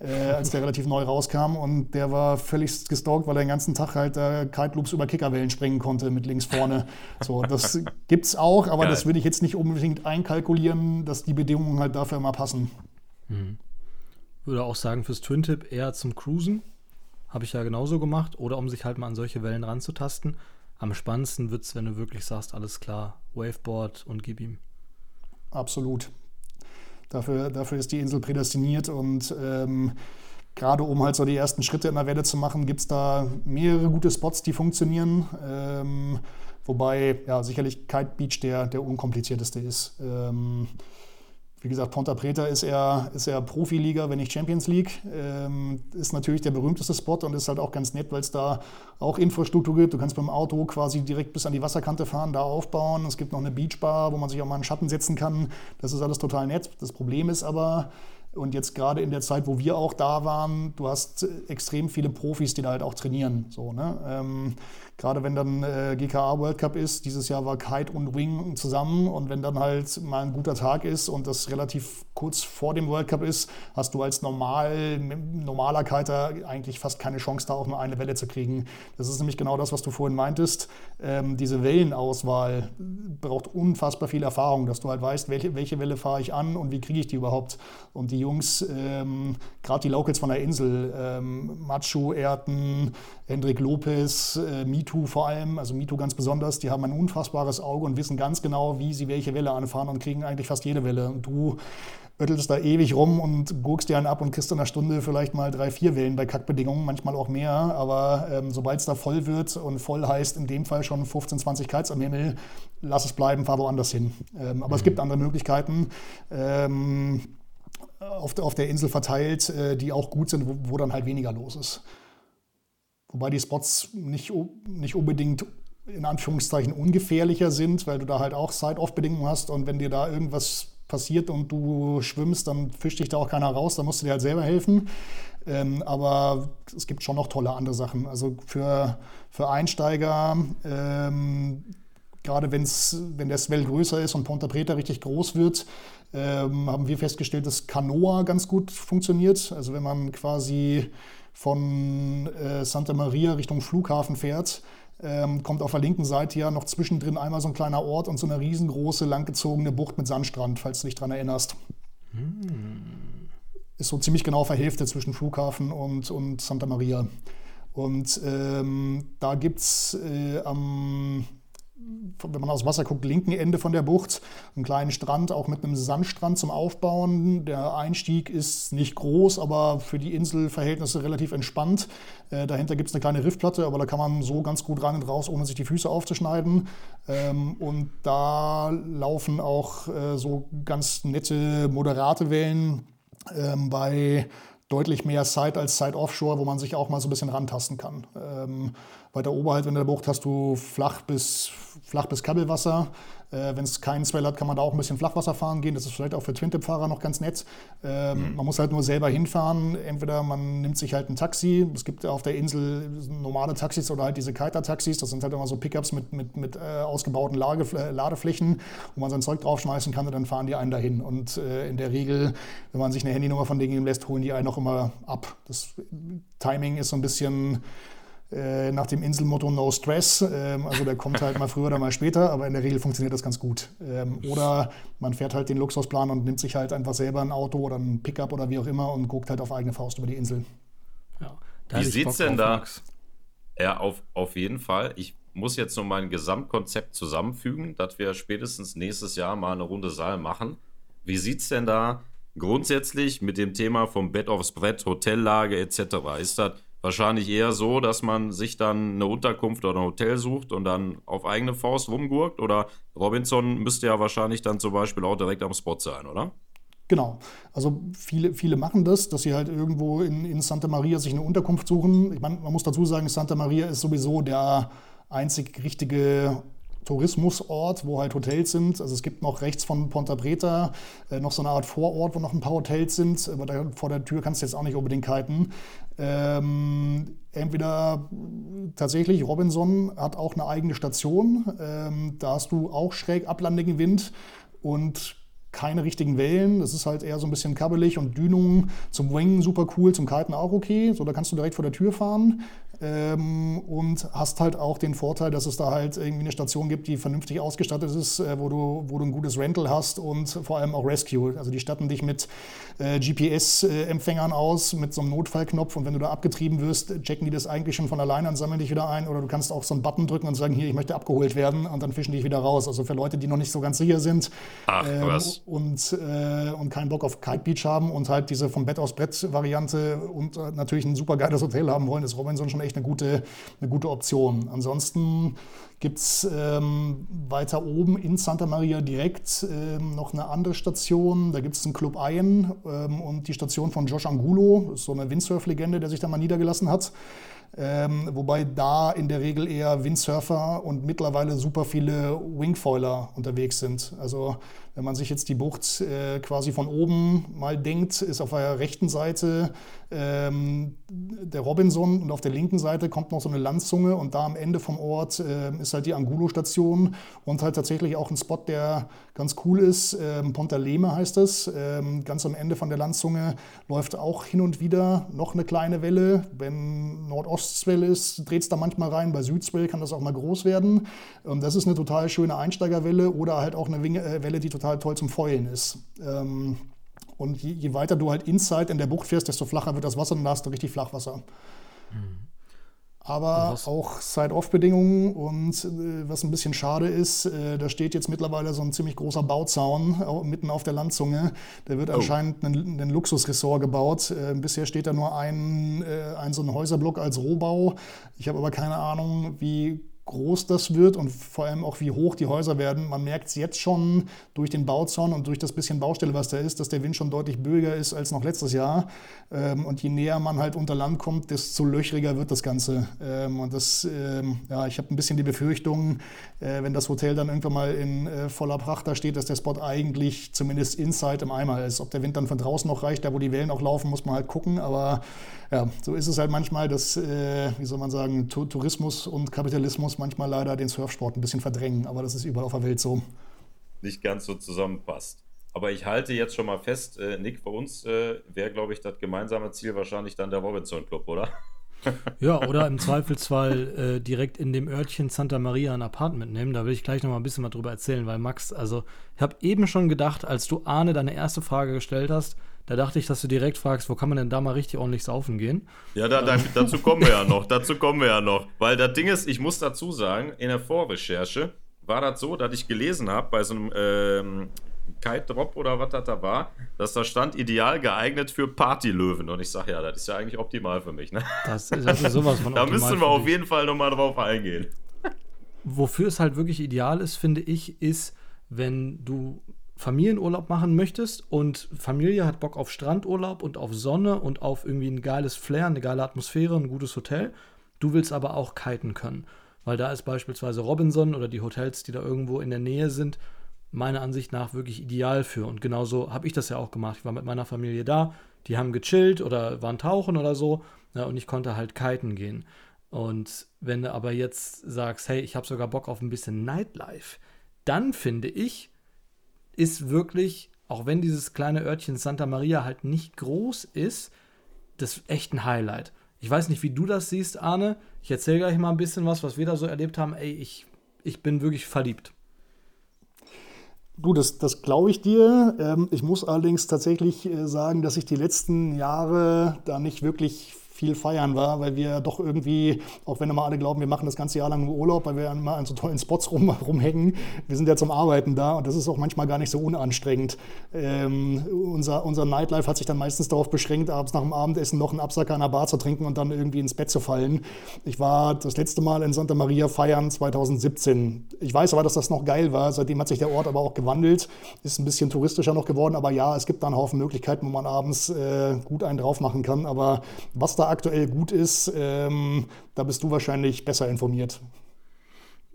äh, als der relativ neu rauskam. Und der war völlig gestalkt, weil er den ganzen Tag halt äh, Kite Loops über Kickerwellen springen konnte mit links vorne. So, das gibt's auch, aber Geil. das würde ich jetzt nicht unbedingt einkalkulieren, dass die Bedingungen halt dafür immer passen.
Mhm. Würde auch sagen, fürs Twin-Tip eher zum Cruisen. Habe ich ja genauso gemacht. Oder um sich halt mal an solche Wellen ranzutasten. Am spannendsten wird es, wenn du wirklich sagst, alles klar, Waveboard und gib ihm.
Absolut. Dafür, dafür ist die Insel prädestiniert und ähm, gerade um halt so die ersten Schritte in der Welle zu machen, gibt es da mehrere gute Spots, die funktionieren. Ähm, wobei ja sicherlich Kite Beach der, der unkomplizierteste ist. Ähm, wie gesagt, Ponta Preta ist eher, ist eher Profiliga, wenn nicht Champions League. Ähm, ist natürlich der berühmteste Spot und ist halt auch ganz nett, weil es da auch Infrastruktur gibt. Du kannst dem Auto quasi direkt bis an die Wasserkante fahren, da aufbauen. Es gibt noch eine Beachbar, wo man sich auch mal in Schatten setzen kann. Das ist alles total nett. Das Problem ist aber, und jetzt gerade in der Zeit, wo wir auch da waren, du hast extrem viele Profis, die da halt auch trainieren. So, ne? Ähm, gerade wenn dann äh, GKA World Cup ist, dieses Jahr war Kite und Wing zusammen und wenn dann halt mal ein guter Tag ist und das relativ kurz vor dem World Cup ist, hast du als normal, normaler Kiter eigentlich fast keine Chance, da auch nur eine Welle zu kriegen. Das ist nämlich genau das, was du vorhin meintest. Ähm, diese Wellenauswahl braucht unfassbar viel Erfahrung, dass du halt weißt, welche, welche Welle fahre ich an und wie kriege ich die überhaupt. Und die Jungs, ähm, gerade die Locals von der Insel, ähm, Machu, Erten, Hendrik Lopez, äh, MeToo vor allem, also MeToo ganz besonders, die haben ein unfassbares Auge und wissen ganz genau, wie sie welche Welle anfahren und kriegen eigentlich fast jede Welle. Und du öttelst da ewig rum und guckst dir einen ab und kriegst in einer Stunde vielleicht mal drei, vier Wellen bei Kackbedingungen, manchmal auch mehr. Aber ähm, sobald es da voll wird und voll heißt in dem Fall schon 15, 20 Kites am Himmel, lass es bleiben, fahr woanders hin. Ähm, aber mhm. es gibt andere Möglichkeiten. Ähm, auf, der, auf der Insel verteilt, äh, die auch gut sind, wo, wo dann halt weniger los ist. Wobei die Spots nicht, nicht unbedingt in Anführungszeichen ungefährlicher sind, weil du da halt auch Side-Off-Bedingungen hast und wenn dir da irgendwas passiert und du schwimmst, dann fischt dich da auch keiner raus, dann musst du dir halt selber helfen. Ähm, aber es gibt schon noch tolle andere Sachen. Also für, für Einsteiger, ähm, gerade wenn's, wenn der Swell größer ist und Ponta Preta richtig groß wird, ähm, haben wir festgestellt, dass Canoa ganz gut funktioniert. Also wenn man quasi von äh, Santa Maria Richtung Flughafen fährt, ähm, kommt auf der linken Seite ja noch zwischendrin einmal so ein kleiner Ort und so eine riesengroße, langgezogene Bucht mit Sandstrand, falls du dich daran erinnerst. Hm. Ist so ziemlich genau auf der Hälfte zwischen Flughafen und, und Santa Maria. Und ähm, da gibt es äh, am wenn man aus Wasser guckt, linken Ende von der Bucht, einen kleinen Strand, auch mit einem Sandstrand zum Aufbauen. Der Einstieg ist nicht groß, aber für die Inselverhältnisse relativ entspannt. Äh, dahinter gibt es eine kleine Riffplatte, aber da kann man so ganz gut rein und raus, ohne sich die Füße aufzuschneiden. Ähm, und da laufen auch äh, so ganz nette, moderate Wellen ähm, bei deutlich mehr Side als Side Offshore, wo man sich auch mal so ein bisschen rantasten kann. Ähm, weiter oberhalb in der Bucht hast du flach bis, flach bis Kabelwasser. Äh, Wenn es keinen Swell hat, kann man da auch ein bisschen Flachwasser fahren gehen. Das ist vielleicht auch für Twin-Tip-Fahrer noch ganz nett. Ähm, mhm. Man muss halt nur selber hinfahren. Entweder man nimmt sich halt ein Taxi. Es gibt auf der Insel normale Taxis oder halt diese Kiter-Taxis. Das sind halt immer so Pickups mit, mit, mit äh, ausgebauten Lage, äh, Ladeflächen, wo man sein Zeug draufschmeißen kann und dann fahren die einen dahin. Und äh, in der Regel, wenn man sich eine Handynummer von denen geben lässt, holen die einen auch immer ab. Das Timing ist so ein bisschen äh, nach dem Inselmotto No Stress. Ähm, also der kommt halt mal früher oder mal später, aber in der Regel funktioniert das ganz gut. Ähm, oder man fährt halt den Luxusplan und nimmt sich halt einfach selber ein Auto oder ein Pickup oder wie auch immer und guckt halt auf eigene Faust über die Insel.
Ja, wie sieht es denn da? Max. Ja, auf, auf jeden Fall. Ich muss jetzt nur mein Gesamtkonzept zusammenfügen, dass wir spätestens nächstes Jahr mal eine Runde Saal machen. Wie sieht es denn da grundsätzlich mit dem Thema vom Bett aufs Brett, Hotellage etc.? Ist das wahrscheinlich eher so, dass man sich dann eine Unterkunft oder ein Hotel sucht und dann auf eigene Faust rumgurkt. Oder Robinson müsste ja wahrscheinlich dann zum Beispiel auch direkt am Spot sein, oder?
Genau. Also viele, viele machen das, dass sie halt irgendwo in, in Santa Maria sich eine Unterkunft suchen. Ich meine, man muss dazu sagen, Santa Maria ist sowieso der einzig richtige Tourismusort, wo halt Hotels sind. Also es gibt noch rechts von Ponta Preta äh, noch so eine Art Vorort, wo noch ein paar Hotels sind. Aber da, vor der Tür kannst du jetzt auch nicht unbedingt kiten. Ähm, entweder tatsächlich, Robinson hat auch eine eigene Station. Ähm, da hast du auch schräg ablandigen Wind und keine richtigen Wellen. Das ist halt eher so ein bisschen kabbelig und Dünungen zum Wingen super cool, zum Kiten auch okay. So, da kannst du direkt vor der Tür fahren. Ähm, und hast halt auch den Vorteil, dass es da halt irgendwie eine Station gibt, die vernünftig ausgestattet ist, äh, wo, du, wo du ein gutes Rental hast und vor allem auch Rescue. Also die statten dich mit äh, GPS-Empfängern aus, mit so einem Notfallknopf und wenn du da abgetrieben wirst, checken die das eigentlich schon von alleine und sammeln dich wieder ein oder du kannst auch so einen Button drücken und sagen, hier, ich möchte abgeholt werden und dann fischen dich wieder raus. Also für Leute, die noch nicht so ganz sicher sind Ach, ähm, und, äh, und keinen Bock auf Kite Beach haben und halt diese vom Bett aus Brett-Variante und äh, natürlich ein super geiles Hotel haben wollen, ist Robinson schon echt echt eine gute, eine gute Option. Ansonsten gibt es ähm, weiter oben in Santa Maria direkt ähm, noch eine andere Station. Da gibt es einen Club Iron ähm, und die Station von Josh Angulo, so eine Windsurf-Legende, der sich da mal niedergelassen hat. Ähm, wobei da in der Regel eher Windsurfer und mittlerweile super viele Wingfoiler unterwegs sind. Also wenn man sich jetzt die Bucht äh, quasi von oben mal denkt, ist auf der rechten Seite ähm, der Robinson und auf der linken Seite kommt noch so eine Landzunge und da am Ende vom Ort äh, ist halt die Angulo-Station und halt tatsächlich auch ein Spot, der ganz cool ist. Ähm, Ponta Leme heißt es. Ähm, ganz am Ende von der Landzunge läuft auch hin und wieder noch eine kleine Welle. Wenn Nordostwelle ist, dreht es da manchmal rein. Bei Südswelle kann das auch mal groß werden. Und das ist eine total schöne Einsteigerwelle oder halt auch eine äh, Welle, die total total toll zum Feulen ist. Ähm, und je, je, weiter du halt inside in der Bucht fährst, desto flacher wird das Wasser und dann hast du richtig Flachwasser. Mhm. Aber auch Side-Off-Bedingungen und äh, was ein bisschen schade ist, äh, da steht jetzt mittlerweile so ein ziemlich großer Bauzaun äh, mitten auf der Landzunge. Der wird oh. anscheinend ein, ein Luxusressort gebaut. Äh, bisher steht da nur ein, äh, ein so ein Häuserblock als Rohbau. Ich habe aber keine Ahnung, wie groß das wird und vor allem auch wie hoch die Häuser werden. Man merkt es jetzt schon durch den Bauzaun und durch das bisschen Baustelle, was da ist, dass der Wind schon deutlich böiger ist als noch letztes Jahr. Ähm, und je näher man halt unter Land kommt, desto löchriger wird das Ganze. Ähm, und das, ähm, ja, ich habe ein bisschen die Befürchtung, äh, wenn das Hotel dann irgendwann mal in äh, voller Pracht da steht, dass der Spot eigentlich zumindest inside im Eimer ist. Ob der Wind dann von draußen noch reicht, da wo die Wellen auch laufen, muss man halt gucken. Aber ja, so ist es halt manchmal, dass, äh, wie soll man sagen, Tourismus und Kapitalismus manchmal leider den Surfsport ein bisschen verdrängen, aber das ist überall auf der Welt so.
Nicht ganz so zusammenpasst. Aber ich halte jetzt schon mal fest, äh, Nick, bei uns äh, wäre, glaube ich, das gemeinsame Ziel wahrscheinlich dann der Robinson Club, oder?
ja, oder im Zweifelsfall äh, direkt in dem Örtchen Santa Maria ein Apartment nehmen. Da will ich gleich noch mal ein bisschen was drüber erzählen, weil Max, also ich habe eben schon gedacht, als du Arne deine erste Frage gestellt hast, da dachte ich, dass du direkt fragst, wo kann man denn da mal richtig ordentlich saufen gehen?
Ja, da, da, dazu kommen wir ja noch. Dazu kommen wir ja noch. Weil das Ding ist, ich muss dazu sagen, in der Vorrecherche war das so, dass ich gelesen habe bei so einem ähm, Kite Drop oder was das da war, dass da stand, ideal geeignet für Partylöwen. Und ich sage, ja, das ist ja eigentlich optimal für mich. Ne?
Das, das ist sowas von
Da müssen wir auf jeden Fall nochmal drauf eingehen.
Wofür es halt wirklich ideal ist, finde ich, ist, wenn du Familienurlaub machen möchtest und Familie hat Bock auf Strandurlaub und auf Sonne und auf irgendwie ein geiles Flair, eine geile Atmosphäre, ein gutes Hotel. Du willst aber auch kiten können. Weil da ist beispielsweise Robinson oder die Hotels, die da irgendwo in der Nähe sind, meiner Ansicht nach wirklich ideal für. Und genauso habe ich das ja auch gemacht. Ich war mit meiner Familie da, die haben gechillt oder waren tauchen oder so ja, und ich konnte halt kiten gehen. Und wenn du aber jetzt sagst, hey, ich habe sogar Bock auf ein bisschen Nightlife, dann finde ich, ist wirklich, auch wenn dieses kleine Örtchen Santa Maria halt nicht groß ist, das echt ein Highlight. Ich weiß nicht, wie du das siehst, Arne. Ich erzähle gleich mal ein bisschen was, was wir da so erlebt haben. Ey, ich, ich bin wirklich verliebt.
Du, das, das glaube ich dir. Ähm, ich muss allerdings tatsächlich äh, sagen, dass ich die letzten Jahre da nicht wirklich viel feiern war, weil wir doch irgendwie, auch wenn immer alle glauben, wir machen das ganze Jahr lang nur Urlaub, weil wir immer an so tollen Spots rum, rumhängen, wir sind ja zum Arbeiten da und das ist auch manchmal gar nicht so unanstrengend. Ähm, unser, unser Nightlife hat sich dann meistens darauf beschränkt, abends nach dem Abendessen noch einen Absacker an der Bar zu trinken und dann irgendwie ins Bett zu fallen. Ich war das letzte Mal in Santa Maria feiern 2017. Ich weiß aber, dass das noch geil war. Seitdem hat sich der Ort aber auch gewandelt, ist ein bisschen touristischer noch geworden, aber ja, es gibt da einen Haufen Möglichkeiten, wo man abends äh, gut einen drauf machen kann. Aber was da aktuell gut ist, ähm, da bist du wahrscheinlich besser informiert.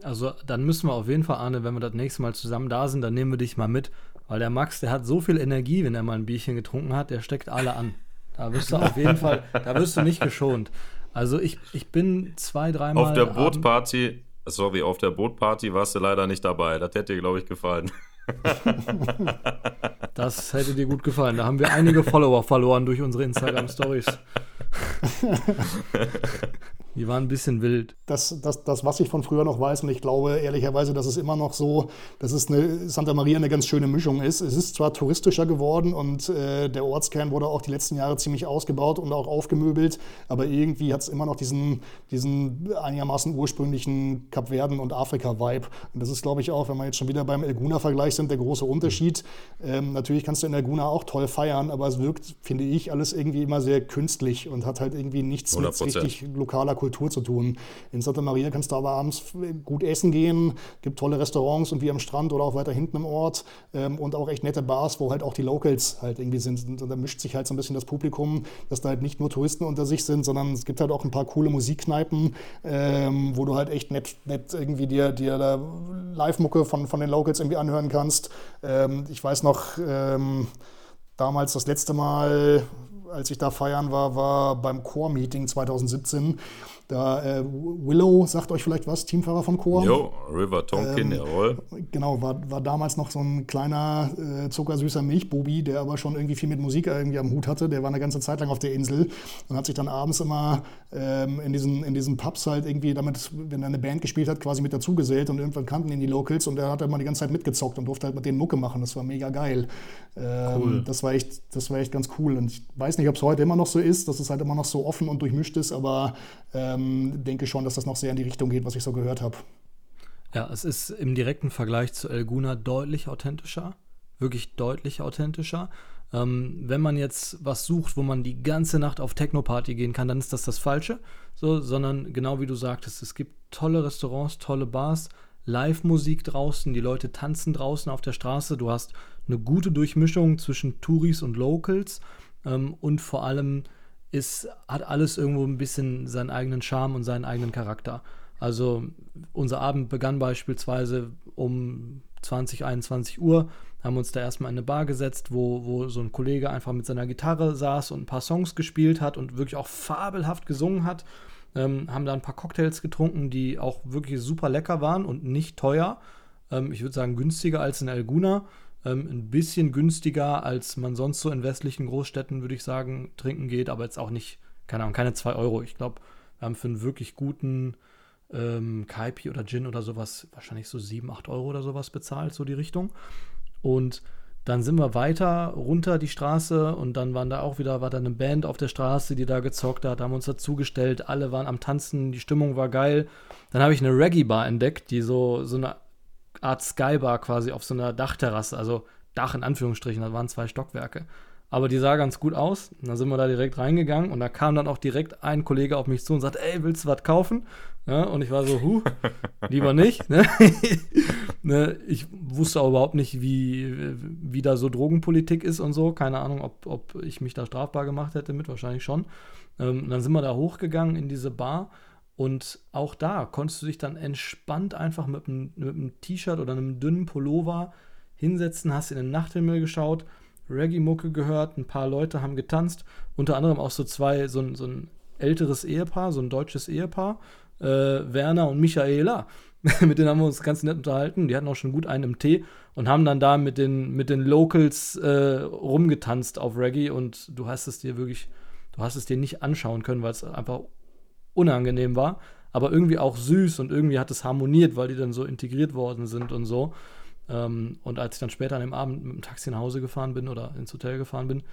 Also dann müssen wir auf jeden Fall, Arne, wenn wir das nächste Mal zusammen da sind, dann nehmen wir dich mal mit. Weil der Max, der hat so viel Energie, wenn er mal ein Bierchen getrunken hat, der steckt alle an. Da wirst du auf jeden Fall, da wirst du nicht geschont. Also ich, ich bin zwei, dreimal.
Auf der Bootparty, sorry, auf der Bootparty warst du leider nicht dabei. Das hätte dir, glaube ich, gefallen.
Das hätte dir gut gefallen. Da haben wir einige Follower verloren durch unsere Instagram-Stories. Die waren ein bisschen wild.
Das, das, das, was ich von früher noch weiß, und ich glaube ehrlicherweise, dass es immer noch so, dass es eine Santa Maria eine ganz schöne Mischung ist. Es ist zwar touristischer geworden und äh, der Ortskern wurde auch die letzten Jahre ziemlich ausgebaut und auch aufgemöbelt, aber irgendwie hat es immer noch diesen, diesen einigermaßen ursprünglichen Kapverden- und Afrika-Vibe. Und das ist, glaube ich, auch, wenn wir jetzt schon wieder beim Elguna-Vergleich sind, der große Unterschied. Ähm, natürlich kannst du in Elguna auch toll feiern, aber es wirkt, finde ich, alles irgendwie immer sehr künstlich und hat halt irgendwie nichts 100%. mit richtig lokaler Kultur zu tun. In Santa Maria kannst du aber abends gut essen gehen, gibt tolle Restaurants und wie am Strand oder auch weiter hinten im Ort ähm, und auch echt nette Bars, wo halt auch die Locals halt irgendwie sind. Und da mischt sich halt so ein bisschen das Publikum, dass da halt nicht nur Touristen unter sich sind, sondern es gibt halt auch ein paar coole Musikkneipen, ähm, wo du halt echt nett, nett irgendwie dir, dir da Live-Mucke von, von den Locals irgendwie anhören kannst. Ähm, ich weiß noch, ähm, damals das letzte Mal, als ich da feiern war, war beim Core-Meeting 2017. Da, äh, Willow sagt euch vielleicht was, Teamfahrer vom Chor.
Jo, River Tonkin, ähm, jawohl.
Genau, war, war damals noch so ein kleiner, äh, zuckersüßer Milchbubi, der aber schon irgendwie viel mit Musik irgendwie am Hut hatte. Der war eine ganze Zeit lang auf der Insel und hat sich dann abends immer ähm, in, diesen, in diesen Pubs halt irgendwie damit, wenn er eine Band gespielt hat, quasi mit dazugesellt und irgendwann kannten ihn die Locals und er hat immer die ganze Zeit mitgezockt und durfte halt mit denen Mucke machen. Das war mega geil. Ähm, cool. das, war echt, das war echt ganz cool. Und ich weiß nicht, ob es heute immer noch so ist, dass es halt immer noch so offen und durchmischt ist, aber ähm, denke schon, dass das noch sehr in die Richtung geht, was ich so gehört habe.
Ja, es ist im direkten Vergleich zu Elguna deutlich authentischer, wirklich deutlich authentischer. Ähm, wenn man jetzt was sucht, wo man die ganze Nacht auf Techno-Party gehen kann, dann ist das das Falsche. So, sondern genau wie du sagtest, es gibt tolle Restaurants, tolle Bars, Live-Musik draußen, die Leute tanzen draußen auf der Straße. Du hast eine gute Durchmischung zwischen Touris und Locals ähm, und vor allem ist, hat alles irgendwo ein bisschen seinen eigenen Charme und seinen eigenen Charakter. Also unser Abend begann beispielsweise um 20, 21 Uhr, haben uns da erstmal in eine Bar gesetzt, wo, wo so ein Kollege einfach mit seiner Gitarre saß und ein paar Songs gespielt hat und wirklich auch fabelhaft gesungen hat. Ähm, haben da ein paar Cocktails getrunken, die auch wirklich super lecker waren und nicht teuer. Ähm, ich würde sagen günstiger als in Alguna. Ähm, ein bisschen günstiger, als man sonst so in westlichen Großstädten, würde ich sagen, trinken geht, aber jetzt auch nicht, keine Ahnung, keine 2 Euro. Ich glaube, wir haben für einen wirklich guten ähm, Kaipi oder Gin oder sowas wahrscheinlich so 7, 8 Euro oder sowas bezahlt, so die Richtung. Und dann sind wir weiter runter die Straße und dann waren da auch wieder, war da eine Band auf der Straße, die da gezockt hat, haben uns dazugestellt, alle waren am Tanzen, die Stimmung war geil. Dann habe ich eine Reggae-Bar entdeckt, die so, so eine Art Skybar quasi auf so einer Dachterrasse, also Dach in Anführungsstrichen, da waren zwei Stockwerke. Aber die sah ganz gut aus. Und dann sind wir da direkt reingegangen und da kam dann auch direkt ein Kollege auf mich zu und sagte, ey, willst du was kaufen? Ja, und ich war so, huh, lieber nicht. Ne? ne? Ich wusste auch überhaupt nicht, wie, wie da so Drogenpolitik ist und so. Keine Ahnung, ob, ob ich mich da strafbar gemacht hätte mit, wahrscheinlich schon. Ähm, dann sind wir da hochgegangen in diese Bar und auch da konntest du dich dann entspannt einfach mit einem, mit einem T-Shirt oder einem dünnen Pullover hinsetzen, hast in den Nachthimmel geschaut, Reggae-Mucke gehört, ein paar Leute haben getanzt, unter anderem auch so zwei, so ein, so ein älteres Ehepaar, so ein deutsches Ehepaar, äh, Werner und Michaela. mit denen haben wir uns ganz nett unterhalten. Die hatten auch schon gut einen im Tee und haben dann da mit den, mit den Locals äh, rumgetanzt auf Reggae und du hast es dir wirklich, du hast es dir nicht anschauen können, weil es einfach unangenehm war, aber irgendwie auch süß und irgendwie hat es harmoniert, weil die dann so integriert worden sind und so. Ähm, und als ich dann später an dem Abend mit dem Taxi nach Hause gefahren bin oder ins Hotel gefahren bin,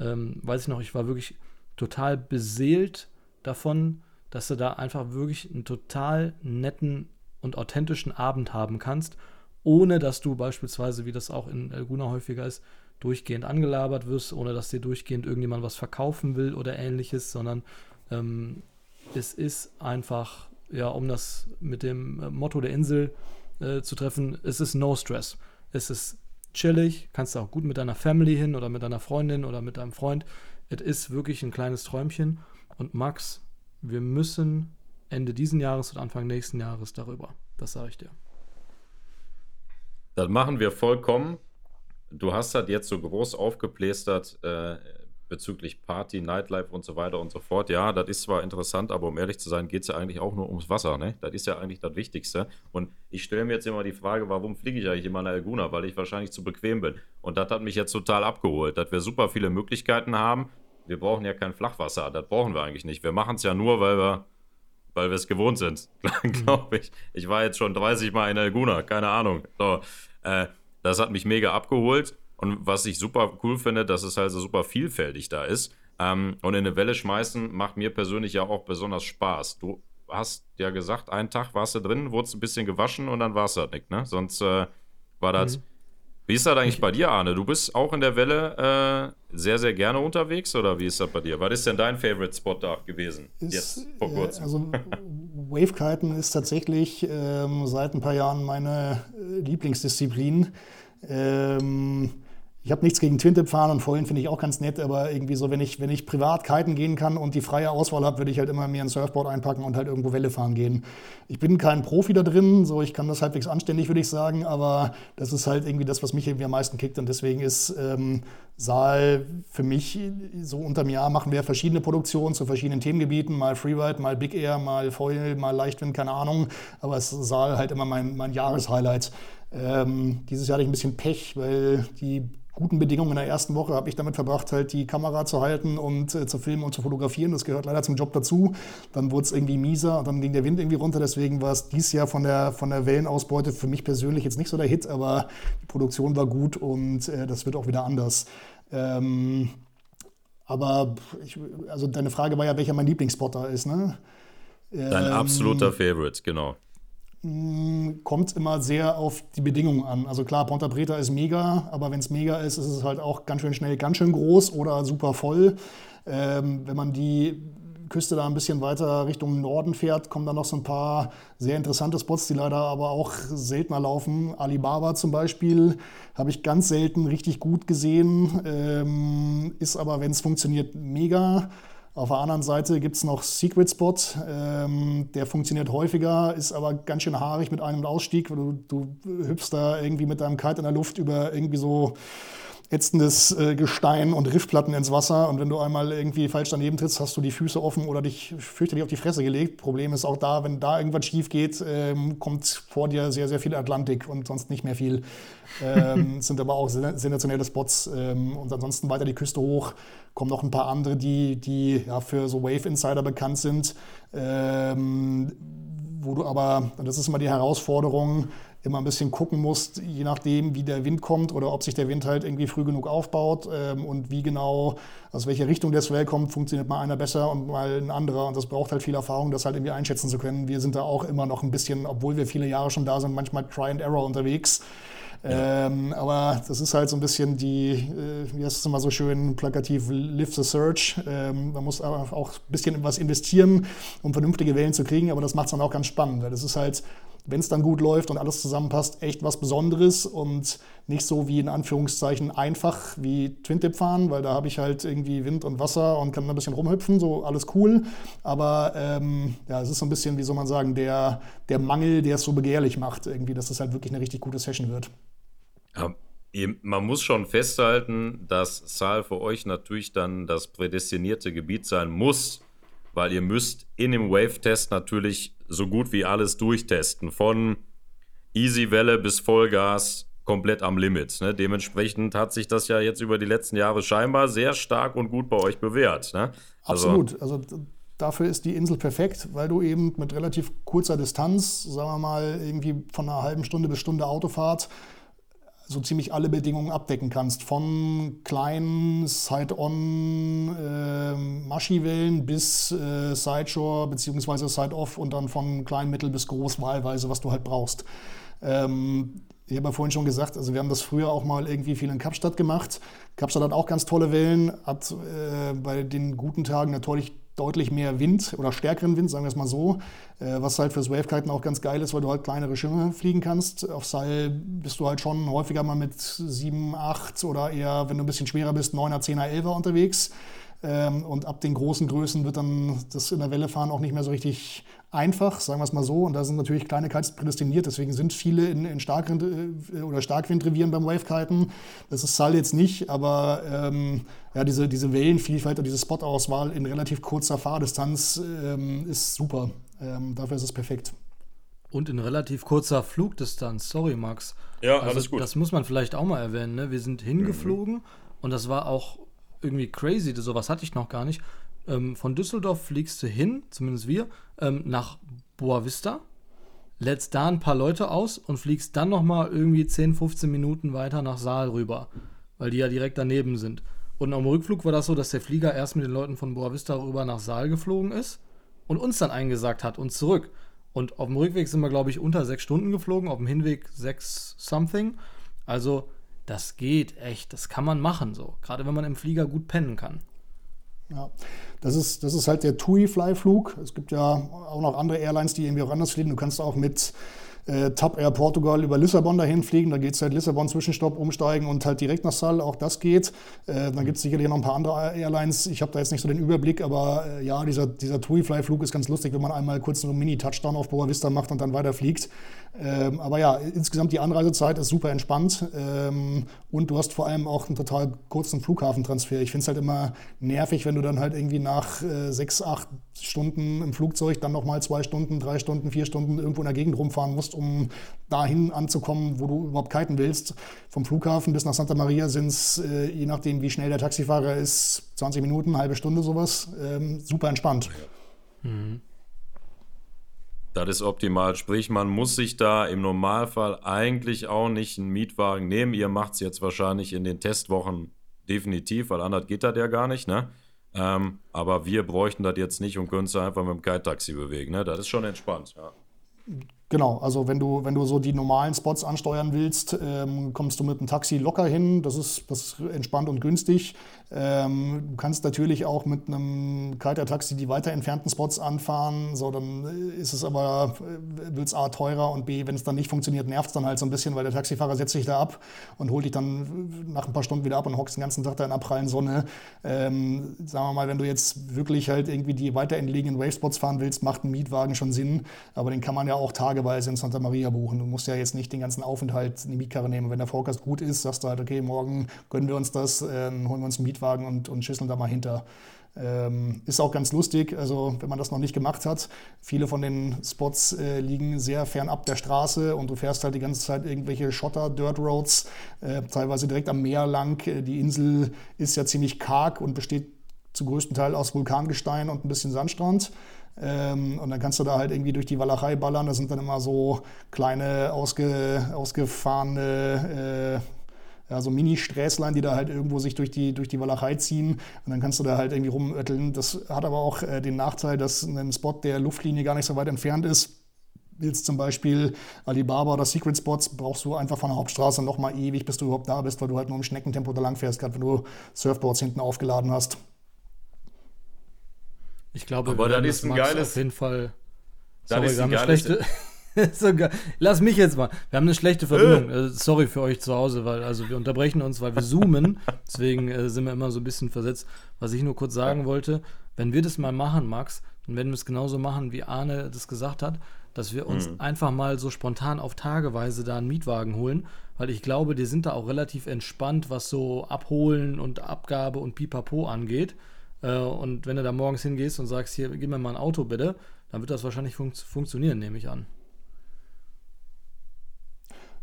ähm, weiß ich noch, ich war wirklich total beseelt davon, dass du da einfach wirklich einen total netten und authentischen Abend haben kannst, ohne dass du beispielsweise, wie das auch in Elguna häufiger ist, durchgehend angelabert wirst, ohne dass dir durchgehend irgendjemand was verkaufen will oder ähnliches, sondern ähm, es ist einfach, ja, um das mit dem äh, Motto der Insel äh, zu treffen, es ist no stress. Es ist chillig, kannst du auch gut mit deiner Family hin oder mit deiner Freundin oder mit deinem Freund. Es ist wirklich ein kleines Träumchen. Und Max, wir müssen Ende diesen Jahres und Anfang nächsten Jahres darüber. Das sage ich dir.
Das machen wir vollkommen. Du hast halt jetzt so groß aufgeplästert, äh, bezüglich Party, Nightlife und so weiter und so fort. Ja, das ist zwar interessant, aber um ehrlich zu sein, geht es ja eigentlich auch nur ums Wasser. Ne? Das ist ja eigentlich das Wichtigste. Und ich stelle mir jetzt immer die Frage, warum fliege ich eigentlich immer nach Laguna? Weil ich wahrscheinlich zu bequem bin. Und das hat mich jetzt total abgeholt, dass wir super viele Möglichkeiten haben. Wir brauchen ja kein Flachwasser. Das brauchen wir eigentlich nicht. Wir machen es ja nur, weil wir weil wir es gewohnt sind, glaube ich. Ich war jetzt schon 30 Mal in Laguna, keine Ahnung. So, äh, das hat mich mega abgeholt. Und was ich super cool finde, dass es halt so super vielfältig da ist. Ähm, und in eine Welle schmeißen macht mir persönlich ja auch besonders Spaß. Du hast ja gesagt, einen Tag warst du drin, wurdest ein bisschen gewaschen und dann war es halt nicht, ne? Sonst äh, war das. Mhm. Wie ist das eigentlich ich, bei dir, Arne? Du bist auch in der Welle äh, sehr, sehr gerne unterwegs oder wie ist das bei dir? Was ist denn dein Favorite Spot da gewesen?
Ist, jetzt vor kurzem. also Wavekiten ist tatsächlich ähm, seit ein paar Jahren meine äh, Lieblingsdisziplin. Ähm, ich habe nichts gegen Twintip fahren und Foilen finde ich auch ganz nett, aber irgendwie so, wenn ich, wenn ich privat kiten gehen kann und die freie Auswahl habe, würde ich halt immer mir ein Surfboard einpacken und halt irgendwo Welle fahren gehen. Ich bin kein Profi da drin, so ich kann das halbwegs anständig, würde ich sagen, aber das ist halt irgendwie das, was mich irgendwie am meisten kickt und deswegen ist ähm, Saal für mich so unterm Jahr machen wir verschiedene Produktionen zu verschiedenen Themengebieten, mal Freeride, mal Big Air, mal Foil, mal Leichtwind, keine Ahnung, aber es ist Saal halt immer mein, mein Jahreshighlight. Ähm, dieses Jahr hatte ich ein bisschen Pech, weil die guten Bedingungen in der ersten Woche habe ich damit verbracht, halt die Kamera zu halten und äh, zu filmen und zu fotografieren. Das gehört leider zum Job dazu. Dann wurde es irgendwie mieser und dann ging der Wind irgendwie runter. Deswegen war es dieses Jahr von der, von der Wellenausbeute für mich persönlich jetzt nicht so der Hit, aber die Produktion war gut und äh, das wird auch wieder anders. Ähm, aber ich, also deine Frage war ja, welcher mein Lieblingsspotter ist, ne?
Dein ähm, absoluter Favorite, genau.
Mm, kommt immer sehr auf die Bedingungen an. Also klar, Ponta Preta ist mega, aber wenn es mega ist, ist es halt auch ganz schön schnell, ganz schön groß oder super voll. Ähm, wenn man die Küste da ein bisschen weiter Richtung Norden fährt, kommen da noch so ein paar sehr interessante Spots, die leider aber auch seltener laufen. Alibaba zum Beispiel habe ich ganz selten richtig gut gesehen, ähm, ist aber, wenn es funktioniert, mega. Auf der anderen Seite gibt es noch Secret Spot, ähm, der funktioniert häufiger, ist aber ganz schön haarig mit einem Ausstieg. Du, du hüpfst da irgendwie mit deinem Kite in der Luft über irgendwie so ätzendes äh, Gestein und Riffplatten ins Wasser. Und wenn du einmal irgendwie falsch daneben trittst, hast du die Füße offen oder dich fürchterlich auf die Fresse gelegt. Problem ist auch da, wenn da irgendwas schief geht, ähm, kommt vor dir sehr, sehr viel Atlantik und sonst nicht mehr viel. Ähm, sind aber auch sensationelle Spots. Ähm, und ansonsten weiter die Küste hoch kommen noch ein paar andere, die, die ja, für so Wave Insider bekannt sind. Ähm, wo du aber, das ist immer die Herausforderung, immer ein bisschen gucken musst, je nachdem, wie der Wind kommt oder ob sich der Wind halt irgendwie früh genug aufbaut ähm, und wie genau, aus welcher Richtung der Swell kommt, funktioniert mal einer besser und mal ein anderer. Und das braucht halt viel Erfahrung, das halt irgendwie einschätzen zu können. Wir sind da auch immer noch ein bisschen, obwohl wir viele Jahre schon da sind, manchmal Try and Error unterwegs. Ja. Ähm, aber das ist halt so ein bisschen die, äh, wie heißt es immer so schön plakativ, live the search. Ähm, man muss auch ein bisschen was investieren, um vernünftige Wellen zu kriegen, aber das macht es dann auch ganz spannend, weil das ist halt wenn es dann gut läuft und alles zusammenpasst, echt was Besonderes und nicht so wie in Anführungszeichen einfach wie Twin-Tip fahren, weil da habe ich halt irgendwie Wind und Wasser und kann ein bisschen rumhüpfen, so alles cool. Aber ähm, ja, es ist so ein bisschen, wie soll man sagen, der, der Mangel, der es so begehrlich macht, irgendwie, dass es halt wirklich eine richtig gute Session wird.
Ja, man muss schon festhalten, dass Saal für euch natürlich dann das prädestinierte Gebiet sein muss, weil ihr müsst in dem Wave-Test natürlich so gut wie alles durchtesten. Von Easy-Welle bis Vollgas komplett am Limit. Ne? Dementsprechend hat sich das ja jetzt über die letzten Jahre scheinbar sehr stark und gut bei euch bewährt. Ne?
Also, Absolut. Also dafür ist die Insel perfekt, weil du eben mit relativ kurzer Distanz, sagen wir mal irgendwie von einer halben Stunde bis Stunde Autofahrt, so ziemlich alle Bedingungen abdecken kannst. Von kleinen Side-on äh, Maschi-Wellen bis äh, Sideshore bzw. Side-off und dann von klein, mittel bis groß wahlweise, was du halt brauchst. Ähm, ich habe ja vorhin schon gesagt, also wir haben das früher auch mal irgendwie viel in Kapstadt gemacht. Kapstadt hat auch ganz tolle Wellen, hat äh, bei den guten Tagen natürlich deutlich mehr Wind oder stärkeren Wind, sagen wir es mal so, äh, was halt fürs Wavekiten auch ganz geil ist, weil du halt kleinere Schirme fliegen kannst. Auf Seil bist du halt schon häufiger mal mit 7, 8 oder eher, wenn du ein bisschen schwerer bist, 9er, 10er, 11er unterwegs. Ähm, und ab den großen Größen wird dann das in der Welle fahren auch nicht mehr so richtig einfach, sagen wir es mal so. Und da sind natürlich kleine Kites prädestiniert. Deswegen sind viele in, in Starkwind, äh, oder Starkwindrevieren beim Wavekiten. Das ist Sal jetzt nicht, aber ähm, ja, diese, diese Wellenvielfalt und diese Spotauswahl in relativ kurzer Fahrdistanz ähm, ist super. Ähm, dafür ist es perfekt.
Und in relativ kurzer Flugdistanz, sorry Max.
Ja, also, alles gut.
Das muss man vielleicht auch mal erwähnen. Ne? Wir sind hingeflogen mhm. und das war auch irgendwie crazy. Sowas hatte ich noch gar nicht. Ähm, von Düsseldorf fliegst du hin, zumindest wir, ähm, nach Boa Vista, lädst da ein paar Leute aus und fliegst dann nochmal irgendwie 10, 15 Minuten weiter nach Saal rüber, weil die ja direkt daneben sind. Und am Rückflug war das so, dass der Flieger erst mit den Leuten von Boa Vista rüber nach Saal geflogen ist und uns dann eingesagt hat und zurück. Und auf dem Rückweg sind wir, glaube ich, unter sechs Stunden geflogen, auf dem Hinweg sechs something. Also, das geht echt, das kann man machen so. Gerade wenn man im Flieger gut pennen kann.
Ja, das ist, das ist halt der TUI-Fly-Flug. Es gibt ja auch noch andere Airlines, die irgendwie auch anders fliegen. Du kannst auch mit äh, Top Air Portugal über Lissabon dahin fliegen. Da geht es halt Lissabon Zwischenstopp, umsteigen und halt direkt nach Sal. Auch das geht. Äh, dann gibt es sicherlich noch ein paar andere Airlines. Ich habe da jetzt nicht so den Überblick, aber äh, ja, dieser, dieser TUI-Fly-Flug ist ganz lustig, wenn man einmal kurz einen Mini-Touchdown auf Boa Vista macht und dann weiterfliegt. Ähm, aber ja, insgesamt die Anreisezeit ist super entspannt ähm, und du hast vor allem auch einen total kurzen Flughafentransfer. Ich finde es halt immer nervig, wenn du dann halt irgendwie nach äh, sechs, acht Stunden im Flugzeug dann nochmal zwei Stunden, drei Stunden, vier Stunden irgendwo in der Gegend rumfahren musst, um dahin anzukommen, wo du überhaupt kiten willst. Vom Flughafen bis nach Santa Maria sind es, äh, je nachdem wie schnell der Taxifahrer ist, 20 Minuten, halbe Stunde sowas. Ähm, super entspannt. Mhm.
Das ist optimal. Sprich, man muss sich da im Normalfall eigentlich auch nicht einen Mietwagen nehmen. Ihr macht es jetzt wahrscheinlich in den Testwochen definitiv, weil anders geht das ja gar nicht, ne? Ähm, aber wir bräuchten das jetzt nicht und können es einfach mit dem Kite-Taxi bewegen, ne? Das ist schon entspannt, ja.
Genau, also wenn du, wenn du so die normalen Spots ansteuern willst, ähm, kommst du mit einem Taxi locker hin. Das ist, das ist entspannt und günstig. Ähm, du kannst natürlich auch mit einem Kiter-Taxi die weiter entfernten Spots anfahren. So, dann ist es aber, äh, wird es A teurer und B, wenn es dann nicht funktioniert, nervt es dann halt so ein bisschen, weil der Taxifahrer setzt sich da ab und holt dich dann nach ein paar Stunden wieder ab und hockst den ganzen Tag da in der prallen Sonne. Ähm, sagen wir mal, wenn du jetzt wirklich halt irgendwie die weiter entlegenen Wavespots fahren willst, macht ein Mietwagen schon Sinn. Aber den kann man ja auch Tage tageweise in Santa Maria buchen. Du musst ja jetzt nicht den ganzen Aufenthalt in die Mietkarre nehmen. Wenn der Forecast gut ist, sagst du halt, okay, morgen gönnen wir uns das, äh, holen wir uns einen Mietwagen und, und schüsseln da mal hinter. Ähm, ist auch ganz lustig, also wenn man das noch nicht gemacht hat. Viele von den Spots äh, liegen sehr fernab der Straße und du fährst halt die ganze Zeit irgendwelche Schotter, Dirt Roads, äh, teilweise direkt am Meer lang. Äh, die Insel ist ja ziemlich karg und besteht zu größten Teil aus Vulkangestein und ein bisschen Sandstrand. Ähm, und dann kannst du da halt irgendwie durch die Walachei ballern. Das sind dann immer so kleine, ausge, ausgefahrene, äh, ja, so Mini-Sträßlein, die da halt irgendwo sich durch die, durch die Walachei ziehen. Und dann kannst du da halt irgendwie rumötteln. Das hat aber auch äh, den Nachteil, dass ein Spot der Luftlinie gar nicht so weit entfernt ist. Jetzt zum Beispiel Alibaba oder Secret Spots, brauchst du einfach von der Hauptstraße nochmal ewig, bis du überhaupt da bist, weil du halt nur im Schneckentempo da lang fährst, gerade wenn du Surfboards hinten aufgeladen hast.
Ich glaube,
aber das ist ein geiles.
Auf jeden Fall. Sorry, wir haben eine schlechte. so Lass mich jetzt mal. Wir haben eine schlechte Verbindung. Äh. Sorry für euch zu Hause, weil also wir unterbrechen uns, weil wir zoomen. Deswegen äh, sind wir immer so ein bisschen versetzt. Was ich nur kurz sagen wollte, wenn wir das mal machen, Max, dann werden wir es genauso machen, wie Arne das gesagt hat, dass wir uns mhm. einfach mal so spontan auf Tageweise da einen Mietwagen holen, weil ich glaube, die sind da auch relativ entspannt, was so Abholen und Abgabe und Pipapo angeht. Äh, und wenn du da morgens hingehst und sagst, hier, gib mir mal ein Auto bitte, dann wird das wahrscheinlich fun funktionieren, nehme ich an.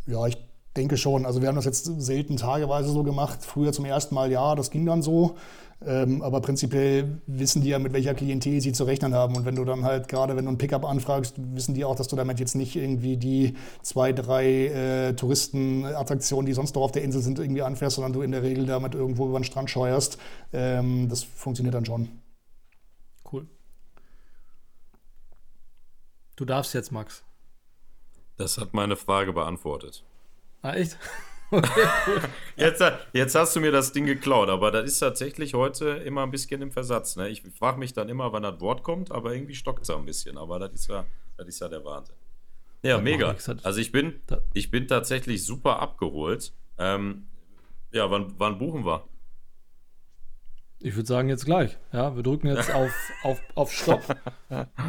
Ja, ich denke schon. Also wir haben das jetzt selten tageweise so gemacht. Früher zum ersten Mal ja, das ging dann so. Ähm, aber prinzipiell wissen die ja, mit welcher Klientel sie zu rechnen haben. Und wenn du dann halt gerade, wenn du ein Pickup anfragst, wissen die auch, dass du damit jetzt nicht irgendwie die zwei, drei äh, Touristenattraktionen, die sonst noch auf der Insel sind, irgendwie anfährst, sondern du in der Regel damit irgendwo über den Strand scheuerst. Ähm, das funktioniert dann schon.
Cool. Du darfst jetzt, Max.
Das hat meine Frage beantwortet.
Ah, echt?
Okay, jetzt, jetzt, hast du mir das Ding geklaut, aber das ist tatsächlich heute immer ein bisschen im Versatz. Ne? Ich frage mich dann immer, wann das Wort kommt, aber irgendwie stockt es ein bisschen. Aber das ist ja, das ist ja der Wahnsinn. Ja, mega. Also ich bin, ich bin tatsächlich super abgeholt. Ähm, ja, wann, wann buchen wir?
Ich würde sagen, jetzt gleich. Ja, wir drücken jetzt auf, auf, auf Stopp.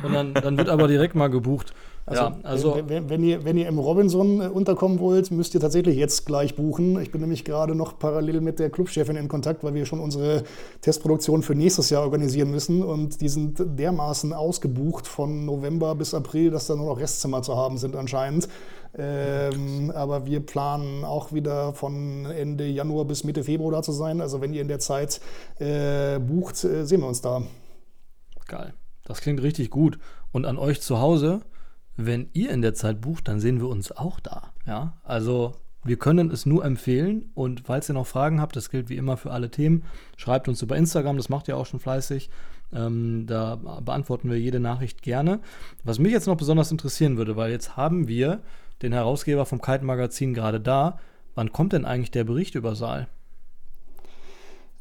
Und dann, dann wird aber direkt mal gebucht.
Also, ja, also wenn, wenn, ihr, wenn ihr im Robinson äh, unterkommen wollt, müsst ihr tatsächlich jetzt gleich buchen. Ich bin nämlich gerade noch parallel mit der Clubchefin in Kontakt, weil wir schon unsere Testproduktion für nächstes Jahr organisieren müssen. Und die sind dermaßen ausgebucht von November bis April, dass da nur noch Restzimmer zu haben sind anscheinend. Ähm, aber wir planen auch wieder von Ende Januar bis Mitte Februar da zu sein. Also wenn ihr in der Zeit äh, bucht, äh, sehen wir uns da.
Geil. Das klingt richtig gut. Und an euch zu Hause, wenn ihr in der Zeit bucht, dann sehen wir uns auch da. Ja, also wir können es nur empfehlen und falls ihr noch Fragen habt, das gilt wie immer für alle Themen, schreibt uns über Instagram, das macht ihr auch schon fleißig. Ähm, da beantworten wir jede Nachricht gerne. Was mich jetzt noch besonders interessieren würde, weil jetzt haben wir den Herausgeber vom Kite-Magazin gerade da. Wann kommt denn eigentlich der Bericht über Saal?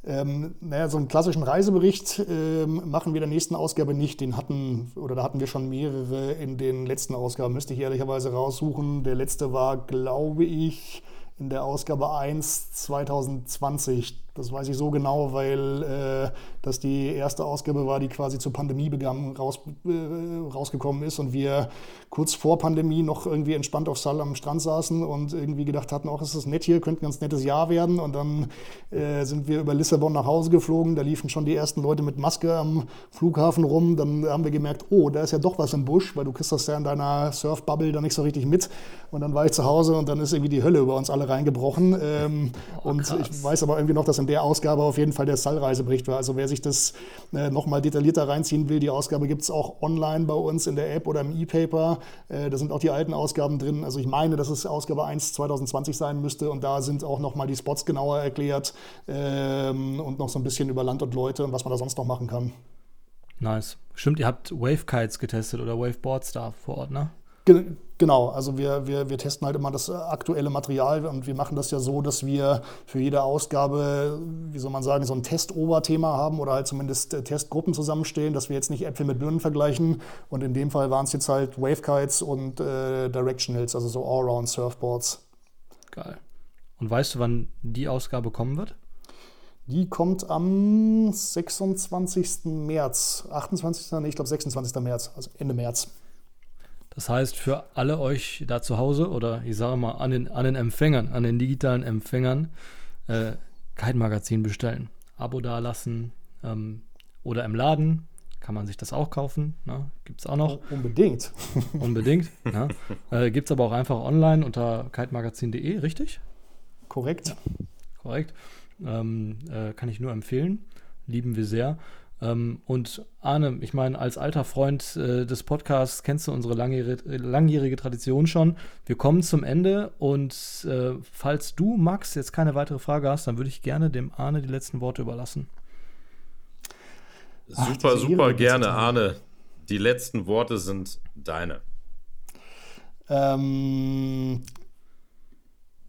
Ähm, naja, so einen klassischen Reisebericht ähm, machen wir in der nächsten Ausgabe nicht. Den hatten, oder da hatten wir schon mehrere in den letzten Ausgaben, müsste ich ehrlicherweise raussuchen. Der letzte war, glaube ich, in der Ausgabe 1 2020. Das weiß ich so genau, weil äh, das die erste Ausgabe war, die quasi zur Pandemie begann, raus, äh, rausgekommen ist und wir kurz vor Pandemie noch irgendwie entspannt auf Sal am Strand saßen und irgendwie gedacht hatten, auch ist das nett hier, könnte ein ganz nettes Jahr werden. Und dann äh, sind wir über Lissabon nach Hause geflogen, da liefen schon die ersten Leute mit Maske am Flughafen rum. Dann haben wir gemerkt, oh, da ist ja doch was im Busch, weil du kriegst das ja in deiner Surfbubble da nicht so richtig mit. Und dann war ich zu Hause und dann ist irgendwie die Hölle über uns alle reingebrochen. Ähm, oh, und ich weiß aber irgendwie noch, dass in der Ausgabe auf jeden Fall der Sal-Reisebericht war. Also wer sich das äh, nochmal detaillierter reinziehen will, die Ausgabe gibt es auch online bei uns in der App oder im E-Paper. Äh, da sind auch die alten Ausgaben drin. Also ich meine, dass es Ausgabe 1 2020 sein müsste und da sind auch nochmal die Spots genauer erklärt ähm, und noch so ein bisschen über Land und Leute und was man da sonst noch machen kann.
Nice. Stimmt, ihr habt Wave Kites getestet oder Waveboards da vor Ort, ne?
Genau, also wir, wir, wir testen halt immer das aktuelle Material und wir machen das ja so, dass wir für jede Ausgabe, wie soll man sagen, so ein Testoberthema haben oder halt zumindest äh, Testgruppen zusammenstellen, dass wir jetzt nicht Äpfel mit Birnen vergleichen. Und in dem Fall waren es jetzt halt Wavekites und äh, Directionals, also so Allround Surfboards.
Geil. Und weißt du, wann die Ausgabe kommen wird?
Die kommt am 26. März. 28. Nee, ich glaube 26. März, also Ende März.
Das heißt, für alle euch da zu Hause oder ich sage mal an den, an den Empfängern, an den digitalen Empfängern, äh, Kite-Magazin bestellen. Abo dalassen ähm, oder im Laden kann man sich das auch kaufen. Ne? Gibt es auch noch.
Unbedingt.
Unbedingt. ja. äh, Gibt es aber auch einfach online unter kitemagazin.de, richtig?
Korrekt.
Korrekt. Ähm, äh, kann ich nur empfehlen. Lieben wir sehr. Ähm, und Arne, ich meine, als alter Freund äh, des Podcasts kennst du unsere langjährige, langjährige, Tradition schon. Wir kommen zum Ende und äh, falls du, Max, jetzt keine weitere Frage hast, dann würde ich gerne dem Arne die letzten Worte überlassen.
Super, Ach, super gerne, Arne. Die letzten Worte sind deine.
Ähm,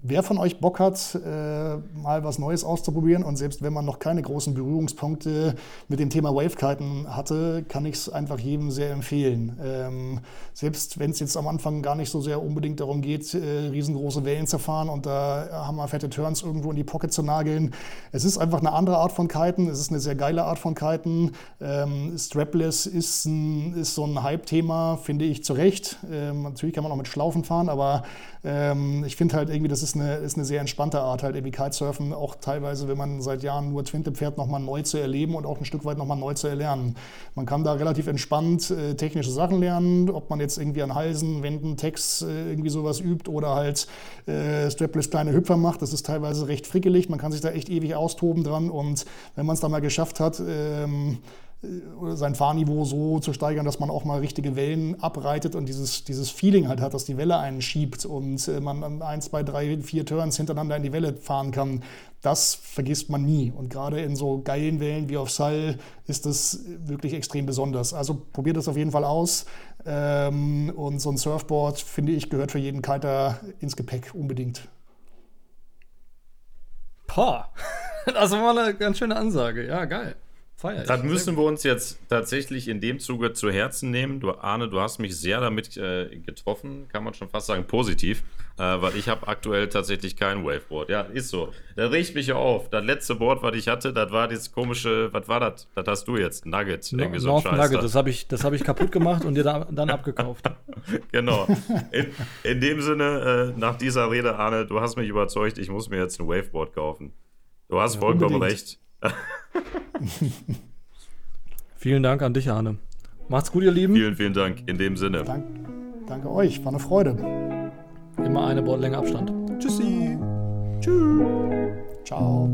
Wer von euch Bock hat, äh, mal was Neues auszuprobieren und selbst wenn man noch keine großen Berührungspunkte mit dem Thema Wavekiten hatte, kann ich es einfach jedem sehr empfehlen. Ähm, selbst wenn es jetzt am Anfang gar nicht so sehr unbedingt darum geht, äh, riesengroße Wellen zu fahren und da hammerfette Turns irgendwo in die Pocket zu nageln. Es ist einfach eine andere Art von Kiten, es ist eine sehr geile Art von Kiten. Ähm, Strapless ist, ein, ist so ein Hype-Thema, finde ich zu Recht. Ähm, natürlich kann man auch mit Schlaufen fahren, aber ähm, ich finde halt irgendwie, das ist eine, ist eine sehr entspannte Art, halt irgendwie Kitesurfen, auch teilweise, wenn man seit Jahren nur Twinte fährt, nochmal neu zu erleben und auch ein Stück weit nochmal neu zu erlernen. Man kann da relativ entspannt äh, technische Sachen lernen, ob man jetzt irgendwie an Halsen, Wänden, Text äh, irgendwie sowas übt oder halt äh, strapless kleine Hüpfer macht. Das ist teilweise recht frickelig, man kann sich da echt ewig austoben dran und wenn man es dann mal geschafft hat, ähm, äh, sein Fahrniveau so zu steigern, dass man auch mal richtige Wellen abreitet und dieses, dieses Feeling halt hat, dass die Welle einen schiebt und äh, man ein, zwei, drei, vier Turns hintereinander in die Welle fahren kann. Das vergisst man nie. Und gerade in so geilen Wellen wie auf Sal ist das wirklich extrem besonders. Also probiert das auf jeden Fall aus. Ähm, und so ein Surfboard, finde ich, gehört für jeden Kiter ins Gepäck unbedingt.
Pah, das war eine ganz schöne Ansage. Ja, geil.
Feier das müssen wir uns jetzt tatsächlich in dem Zuge zu Herzen nehmen. Du, Arne, du hast mich sehr damit äh, getroffen, kann man schon fast sagen, positiv, äh, weil ich habe aktuell tatsächlich kein Waveboard. Ja, ist so. Da riecht mich ja auf. Das letzte Board, was ich hatte, das war dieses komische, was war das? Das hast du jetzt, Nugget.
No, irgendwie so North Nugget, das habe ich, hab ich kaputt gemacht und dir da, dann abgekauft.
genau. In, in dem Sinne, äh, nach dieser Rede, Arne, du hast mich überzeugt, ich muss mir jetzt ein Waveboard kaufen. Du hast ja, vollkommen unbedingt. recht.
vielen Dank an dich, Arne. Macht's gut, ihr Lieben.
Vielen, vielen Dank. In dem Sinne.
Dank, danke euch. War eine Freude.
Immer eine Bordlänge Abstand.
Tschüssi. Tschüss. Ciao.